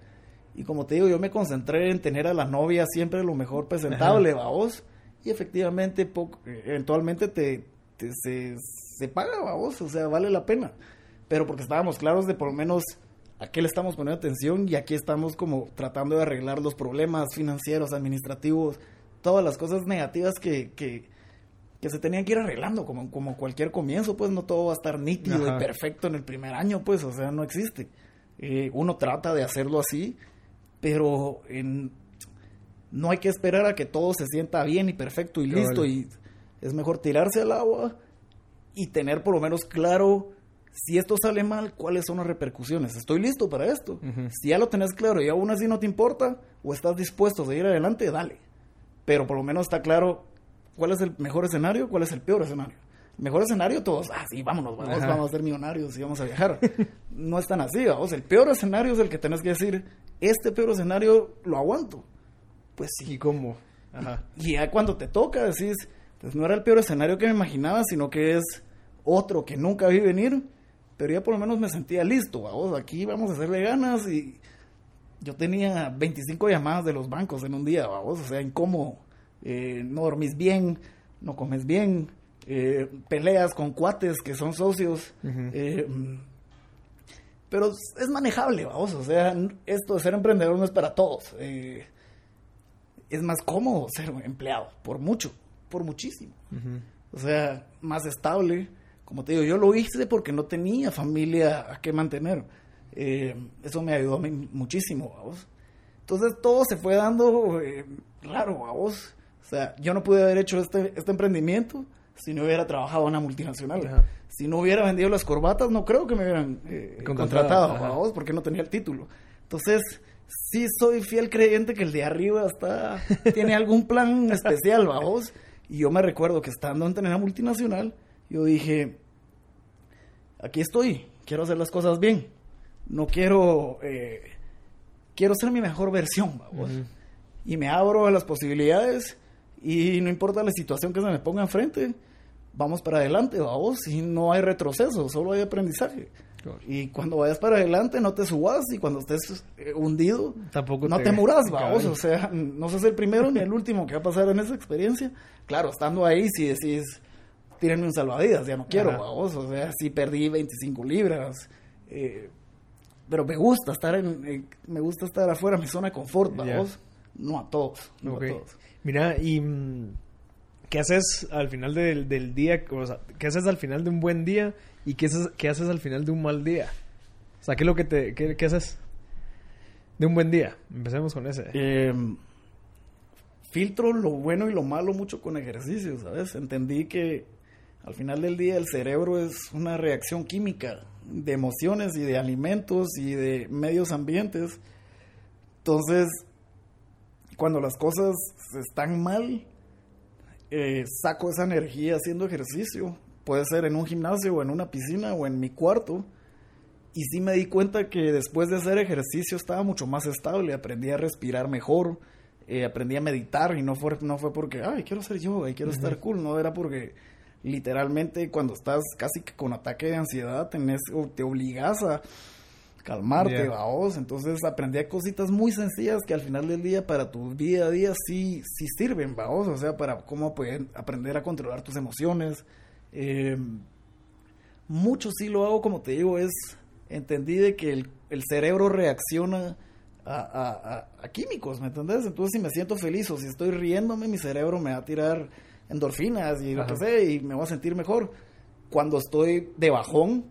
Y como te digo, yo me concentré en tener a la novia siempre lo mejor presentable, vos, y efectivamente, poco, eventualmente te, te- se, se paga, vos, o sea, vale la pena. Pero porque estábamos claros de por lo menos a qué le estamos poniendo atención y aquí estamos como tratando de arreglar los problemas financieros, administrativos, todas las cosas negativas que, que, que se tenían que ir arreglando, como, como cualquier comienzo, pues no todo va a estar nítido Ajá. y perfecto en el primer año, pues, o sea, no existe. Eh, uno trata de hacerlo así, pero en- no hay que esperar a que todo se sienta bien y perfecto y listo, y es mejor tirarse al agua y tener por lo menos claro si esto sale mal, cuáles son las repercusiones. Estoy listo para esto. Si ya lo tenés claro y aún así no te importa o estás dispuesto a seguir adelante, dale. Pero por lo menos está claro cuál es el mejor escenario, cuál es el peor escenario. Mejor escenario, todos, ah, sí, vámonos, vamos, vamos a ser millonarios y vamos a viajar. no es tan así, vamos. El peor escenario es el que tenés que decir, este peor escenario lo aguanto. Pues sí, ¿Y cómo? Ajá. y ya cuando te toca decís, pues no era el peor escenario que me imaginaba, sino que es otro que nunca vi venir, pero ya por lo menos me sentía listo, vamos, aquí vamos a hacerle ganas y yo tenía 25 llamadas de los bancos en un día, vamos, o sea, incómodo, eh, no dormís bien, no comes bien, eh, peleas con cuates que son socios, eh, pero es manejable, vamos, o sea, esto de ser emprendedor no es para todos. eh, es más cómodo ser empleado, por mucho, por muchísimo. O sea, más estable. Como te digo, yo lo hice porque no tenía familia a qué mantener. Eso me ayudó a mí muchísimo, vamos. Entonces todo se fue dando eh, raro, vamos. O sea, yo no pude haber hecho este, este emprendimiento si no hubiera trabajado en una multinacional. Ajá. Si no hubiera vendido las corbatas, no creo que me hubieran eh, Contratado, contratado, porque no tenía el título. Entonces, sí soy fiel creyente que el de arriba está, tiene algún plan (laughs) especial, vamos. Y yo me recuerdo que estando en una multinacional, yo dije, aquí estoy, quiero hacer las cosas bien. No quiero, eh, quiero ser mi mejor versión, vamos. Y me abro a las posibilidades y no importa la situación que se me ponga enfrente, vamos para adelante, vamos. Y no hay retroceso, solo hay aprendizaje. Claro. Y cuando vayas para adelante, no te subas y cuando estés eh, hundido, Tampoco no te- te muras, vamos. O sea, no sos el primero ni el último que va a pasar en esa experiencia. Claro, estando ahí, si decís, tírenme un salvavidas, ya no quiero, vamos. O sea, sí perdí 25 libras. eh, pero me gusta estar en, eh, me gusta estar afuera mi zona de confort, vamos. No a todos, no a todos. Mira, y mm, ¿qué haces al final del, del día? O sea, ¿qué haces al final de un buen día? ¿Y qué haces, qué haces al final de un mal día? O sea, ¿qué es lo que te... ¿Qué, qué haces de un buen día? Empecemos con ese. Eh, filtro lo bueno y lo malo mucho con ejercicio, ¿sabes? Entendí que al final del día el cerebro es una reacción química de emociones y de alimentos y de medios ambientes. Entonces, cuando las cosas están mal, eh, saco esa energía haciendo ejercicio. Puede ser en un gimnasio o en una piscina o en mi cuarto. Y sí me di cuenta que después de hacer ejercicio estaba mucho más estable, aprendí a respirar mejor, eh, aprendí a meditar y no fue, no fue porque, ay, quiero hacer yoga y quiero estar cool, no era porque literalmente cuando estás casi que con ataque de ansiedad tenés, o te obligas a calmarte, Yeah. vaos. Entonces aprendí a cositas muy sencillas que al final del día para tu día a día sí, sí sirven, vaos. O sea, para cómo poder aprender a controlar tus emociones. Eh, mucho sí lo hago, como te digo, es entendí de que el, el cerebro reacciona a, a- a- a químicos, ¿me entendés? Entonces si me siento feliz o si estoy riéndome, mi cerebro me va a tirar endorfinas y lo Ajá. que sé, y me voy a sentir mejor. Cuando estoy de bajón,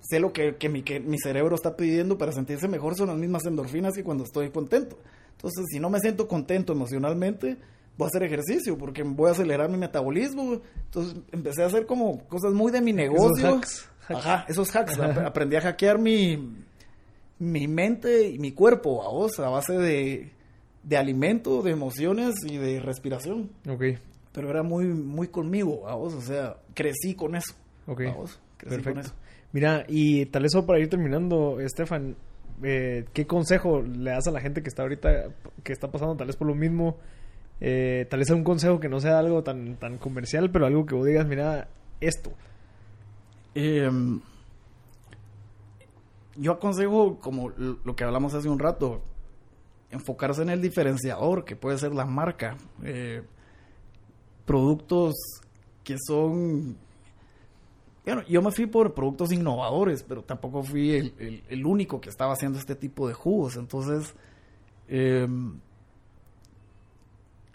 sé lo que, que mi, que mi cerebro está pidiendo para sentirse mejor, son las mismas endorfinas que cuando estoy contento. Entonces, si no me siento contento emocionalmente, voy a hacer ejercicio porque voy a acelerar mi metabolismo. Entonces, empecé a hacer como cosas muy de mi negocio. hacks, hacks. Ajá, esos hacks. Ap- Aprendí a hackear mi, mi mente y mi cuerpo, a vos, a base de, de alimento, de emociones y de respiración. Ok, Pero era muy, muy conmigo, a vos, o sea, crecí con eso. ok. a vos, crecí con eso. Mira, y tal vez para ir terminando, Estefan, eh, ¿qué consejo le das a la gente que está ahorita, que está pasando tal vez por lo mismo? Eh, tal vez un consejo que no sea algo tan, tan comercial, pero algo que vos digas, mira, esto. Eh, yo aconsejo, como lo que hablamos hace un rato, enfocarse en el diferenciador, que puede ser la marca. Eh, productos que son... Bueno, yo me fui por productos innovadores, pero tampoco fui el, el- el único que estaba haciendo este tipo de jugos. Entonces, eh,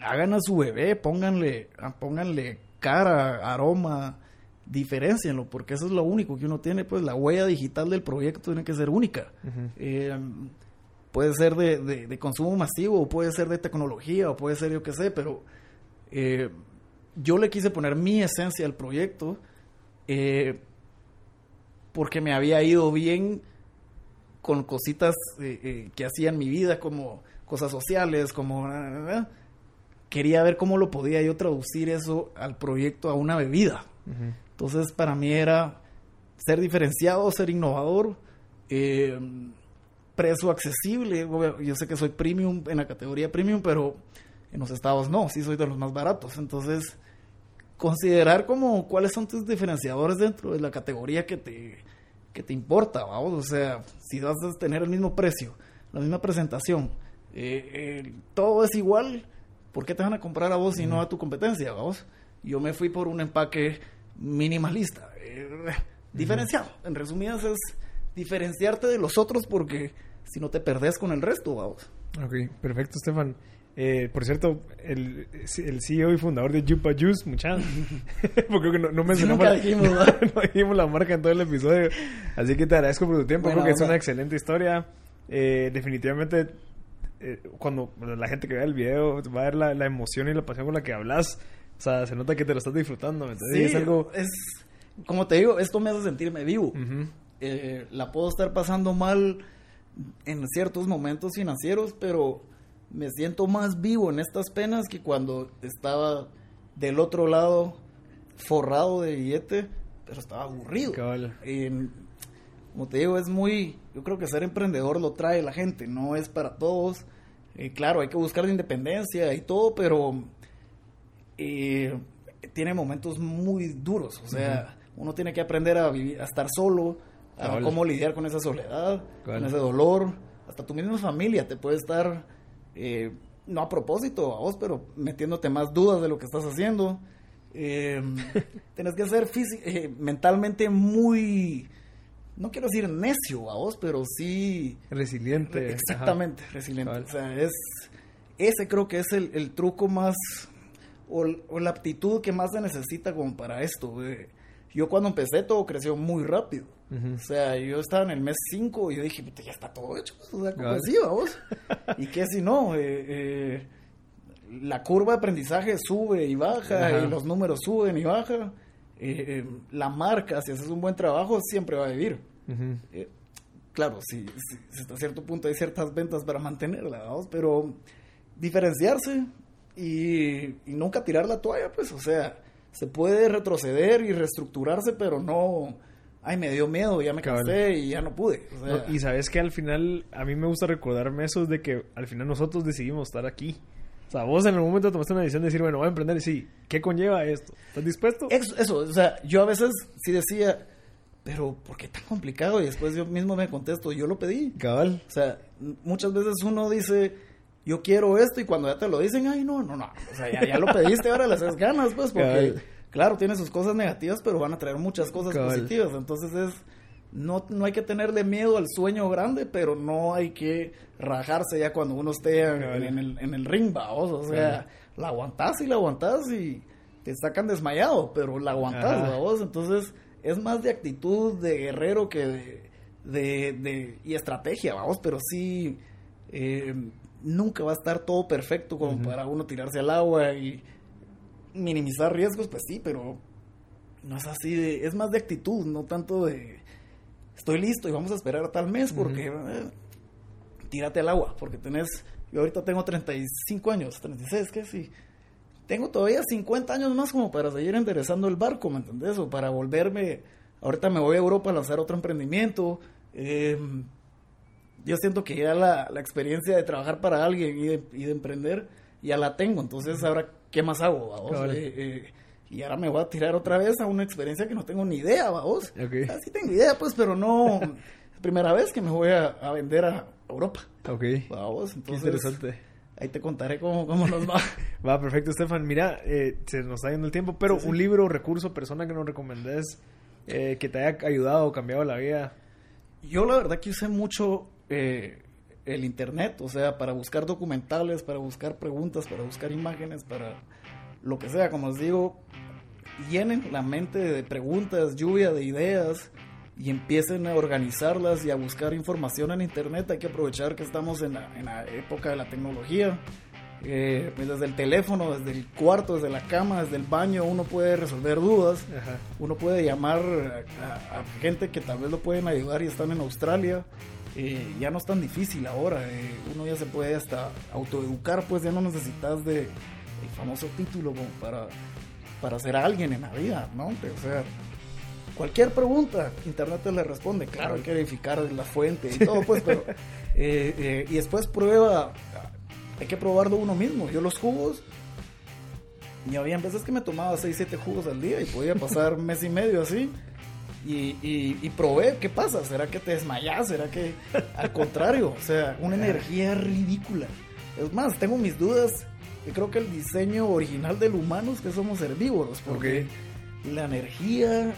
hagan a su bebé, pónganle, ah, pónganle cara, aroma, diferencienlo, porque eso es lo único que uno tiene, pues la huella digital del proyecto tiene que ser única. Eh, puede ser de, de, consumo masivo, o puede ser de tecnología, o puede ser yo qué sé, pero eh, yo le quise poner mi esencia al proyecto eh, porque me había ido bien con cositas que hacía en mi vida, como cosas sociales, como... quería ver cómo lo podía yo traducir eso al proyecto a una bebida. Entonces, para mí era ser diferenciado, ser innovador, eh, precio accesible. Yo sé que soy premium en la categoría premium, pero en los estados no, sí soy de los más baratos. Entonces, considerar como cuáles son tus diferenciadores dentro de la categoría que te, que te importa, vamos. O sea, si vas a tener el mismo precio, la misma presentación, eh, eh, todo es igual, ¿por qué te van a comprar a vos y no a tu competencia, vamos? Yo me fui por un empaque minimalista, eh, diferenciado. En resumidas es diferenciarte de los otros porque si no te perdés con el resto, vamos. Ok, perfecto, Estefan. Eh, por cierto, el, el, CEO y fundador de Jupa Juice, muchachos. (laughs) (laughs) porque no, no mencionamos la, dijimos, (laughs) no, dijimos la marca en todo el episodio. Así que te agradezco por tu tiempo. Creo que es una excelente historia. Eh, definitivamente, eh, cuando la gente que vea el video va a ver la, la, emoción y la pasión con la que hablas. O sea, se nota que te lo estás disfrutando. Sí, es algo. Es, como te digo, esto me hace sentirme vivo. Eh, la puedo estar pasando mal en ciertos momentos financieros, pero me siento más vivo en estas penas que cuando estaba del otro lado forrado de billete, pero estaba aburrido. como te digo, es muy, yo creo que ser emprendedor lo trae la gente, no es para todos. Eh, claro, hay que buscar la independencia y todo, pero eh, tiene momentos muy duros. O sea, uno tiene que aprender a, vivir, a estar solo, a cómo lidiar con esa soledad, con ese dolor. Hasta tu misma familia te puede estar, eh, no a propósito a vos, pero metiéndote más dudas de lo que estás haciendo. Eh, (laughs) tienes que ser eh, mentalmente muy, no quiero decir necio a vos, pero sí... Resiliente. Exactamente, resiliente. O sea, es, ese creo que es el, el truco más o, la aptitud que más se necesita como para esto. Yo cuando empecé todo creció muy rápido. O sea, yo estaba en el mes 5 y yo dije, ya está todo hecho. Pues, o sea, ¿cómo así, vamos? (laughs) y que si no, eh, eh, la curva de aprendizaje sube y baja, y los números suben y bajan. Eh, la marca, si haces un buen trabajo, siempre va a vivir. claro, si, hasta cierto punto hay ciertas ventas para mantenerla, ¿vamos? pero diferenciarse, y, nunca tirar la toalla, pues, o sea, se puede retroceder y reestructurarse, pero no, ay, me dio miedo, ya me cansé y ya no pude. y sabes que al final, a mí me gusta recordarme eso de que al final nosotros decidimos estar aquí. O sea, vos en el momento tomaste una decisión de decir, bueno, voy a emprender y sí, ¿qué conlleva esto? ¿Estás dispuesto? Eso, eso, o sea, yo a veces sí decía, pero ¿por qué tan complicado? Y después yo mismo me contesto, yo lo pedí. Cabal. O sea, muchas veces uno dice yo quiero esto y cuando ya te lo dicen, ay, no, no, no, o sea, ya, lo pediste, ahora le haces ganas, pues, porque, claro, tiene sus cosas negativas, pero van a traer muchas cosas positivas, entonces es, no, no hay que tenerle miedo al sueño grande, pero no hay que rajarse ya cuando uno esté en, el, en el ring, vamos, o sea, la aguantás y la aguantás y te sacan desmayado, pero la aguantás, vamos, entonces es más de actitud de guerrero que de, de, de y estrategia, vamos, pero sí... Eh, nunca va a estar todo perfecto como para uno tirarse al agua y minimizar riesgos, pues sí, pero no es así de, es más de actitud, no tanto de estoy listo y vamos a esperar a tal mes porque eh, tírate al agua, porque tenés, yo ahorita tengo 35 años, 36, ¿qué? Sí. Tengo todavía 50 años más como para seguir enderezando el barco, ¿me entendés? O para volverme, ahorita me voy a Europa a lanzar otro emprendimiento, eh, yo siento que ya la, la experiencia de trabajar para alguien y de, y de, emprender ya la tengo. Entonces, ahora, ¿qué más hago? Vamos? Eh, eh, y ahora me voy a tirar otra vez a una experiencia que no tengo ni idea, vamos. Okay. Así tengo idea, pues, pero no. (laughs) primera vez que me voy a, a vender a Europa. Ok. Vamos, entonces. interesante. Ahí te contaré cómo, cómo nos va. (laughs) va, perfecto, Estefan. Mira, eh, se nos está yendo el tiempo, pero un libro, recurso, persona que nos recomendes eh, que te haya ayudado o cambiado la vida. Yo la verdad que usé mucho eh, el internet, o sea, para buscar documentales, para buscar preguntas, para buscar imágenes, para lo que sea, como les digo, llenen la mente de preguntas, lluvia de ideas y empiecen a organizarlas y a buscar información en internet. Hay que aprovechar que estamos en la, en la época de la tecnología. Eh, desde el teléfono, desde el cuarto, desde la cama, desde el baño, uno puede resolver dudas. Ajá. Uno puede llamar a, a gente que tal vez lo pueden ayudar y están en Australia. Eh, ya no es tan difícil ahora. eh, uno ya se puede hasta autoeducar, pues ya no necesitas de el famoso título como para, para ser alguien en la vida, ¿no? O sea, cualquier pregunta, Internet te le responde. Claro, hay que verificar la fuente y todo, pues, pero. (laughs) eh, eh, y después prueba. Hay que probarlo uno mismo. Yo los jugos. Y había veces que me tomaba 6, 7 jugos al día y podía pasar mes y medio así. Y, y, y probé, ¿qué pasa? ¿Será que te desmayas? ¿Será que al contrario? O sea, una energía ridícula. Es más, tengo mis dudas. Yo creo que el diseño original del humano es que somos herbívoros, porque la energía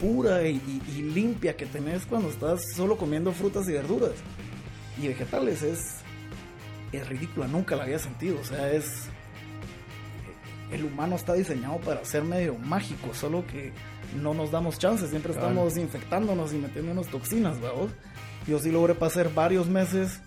pura y, y- y limpia que tenés cuando estás solo comiendo frutas y verduras y vegetales es, es ridícula, nunca la había sentido. O sea, es. El humano está diseñado para ser medio mágico, solo que no nos damos chances, siempre Claro. estamos infectándonos y metiéndonos toxinas, ¿vamos? Yo sí logré pasar varios meses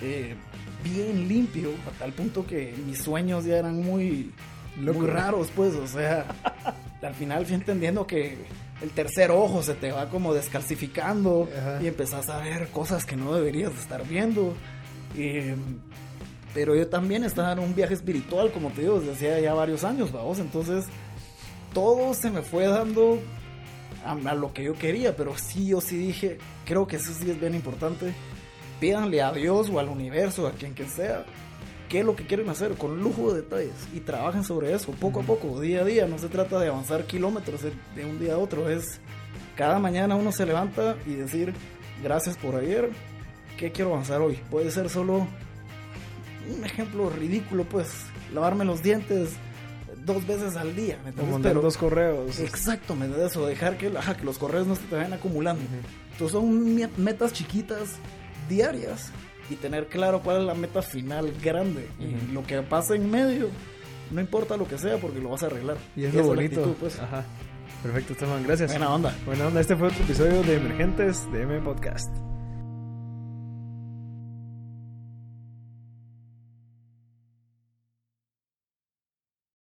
eh, bien limpio, a tal punto que mis sueños ya eran muy, Loco. muy raros, pues, o sea, (laughs) al final fui entendiendo que el tercer ojo se te va como descalcificando Ajá. y empezás a ver cosas que no deberías de estar viendo. Eh, pero yo también estaba en un viaje espiritual, como te digo, desde hacía ya varios años, vamos, entonces todo se me fue dando a, a lo que yo quería, pero sí, yo sí dije, creo que eso sí es bien importante. Pídanle a Dios o al universo, a quien que sea, qué es lo que quieren hacer, con lujo de detalles, y trabajen sobre eso, poco a poco, día a día. No se trata de avanzar kilómetros de, de un día a otro, es cada mañana uno se levanta y decir, gracias por ayer, ¿qué quiero avanzar hoy? Puede ser solo un ejemplo ridículo, pues, lavarme los dientes dos veces al día, ¿me O entiendes? mandar Pero- dos correos. Exacto, me da eso, dejar que, ajá, que los correos no se te vayan acumulando. Entonces son me- metas chiquitas, diarias, y tener claro cuál es la meta final grande. Y lo que pasa en medio, no importa lo que sea, porque lo vas a arreglar. Y es lo bonito. actitud, pues. Ajá. Perfecto, Esteban. Gracias. Buena onda. Buena onda. Este fue otro episodio de Emergentes de M Podcast.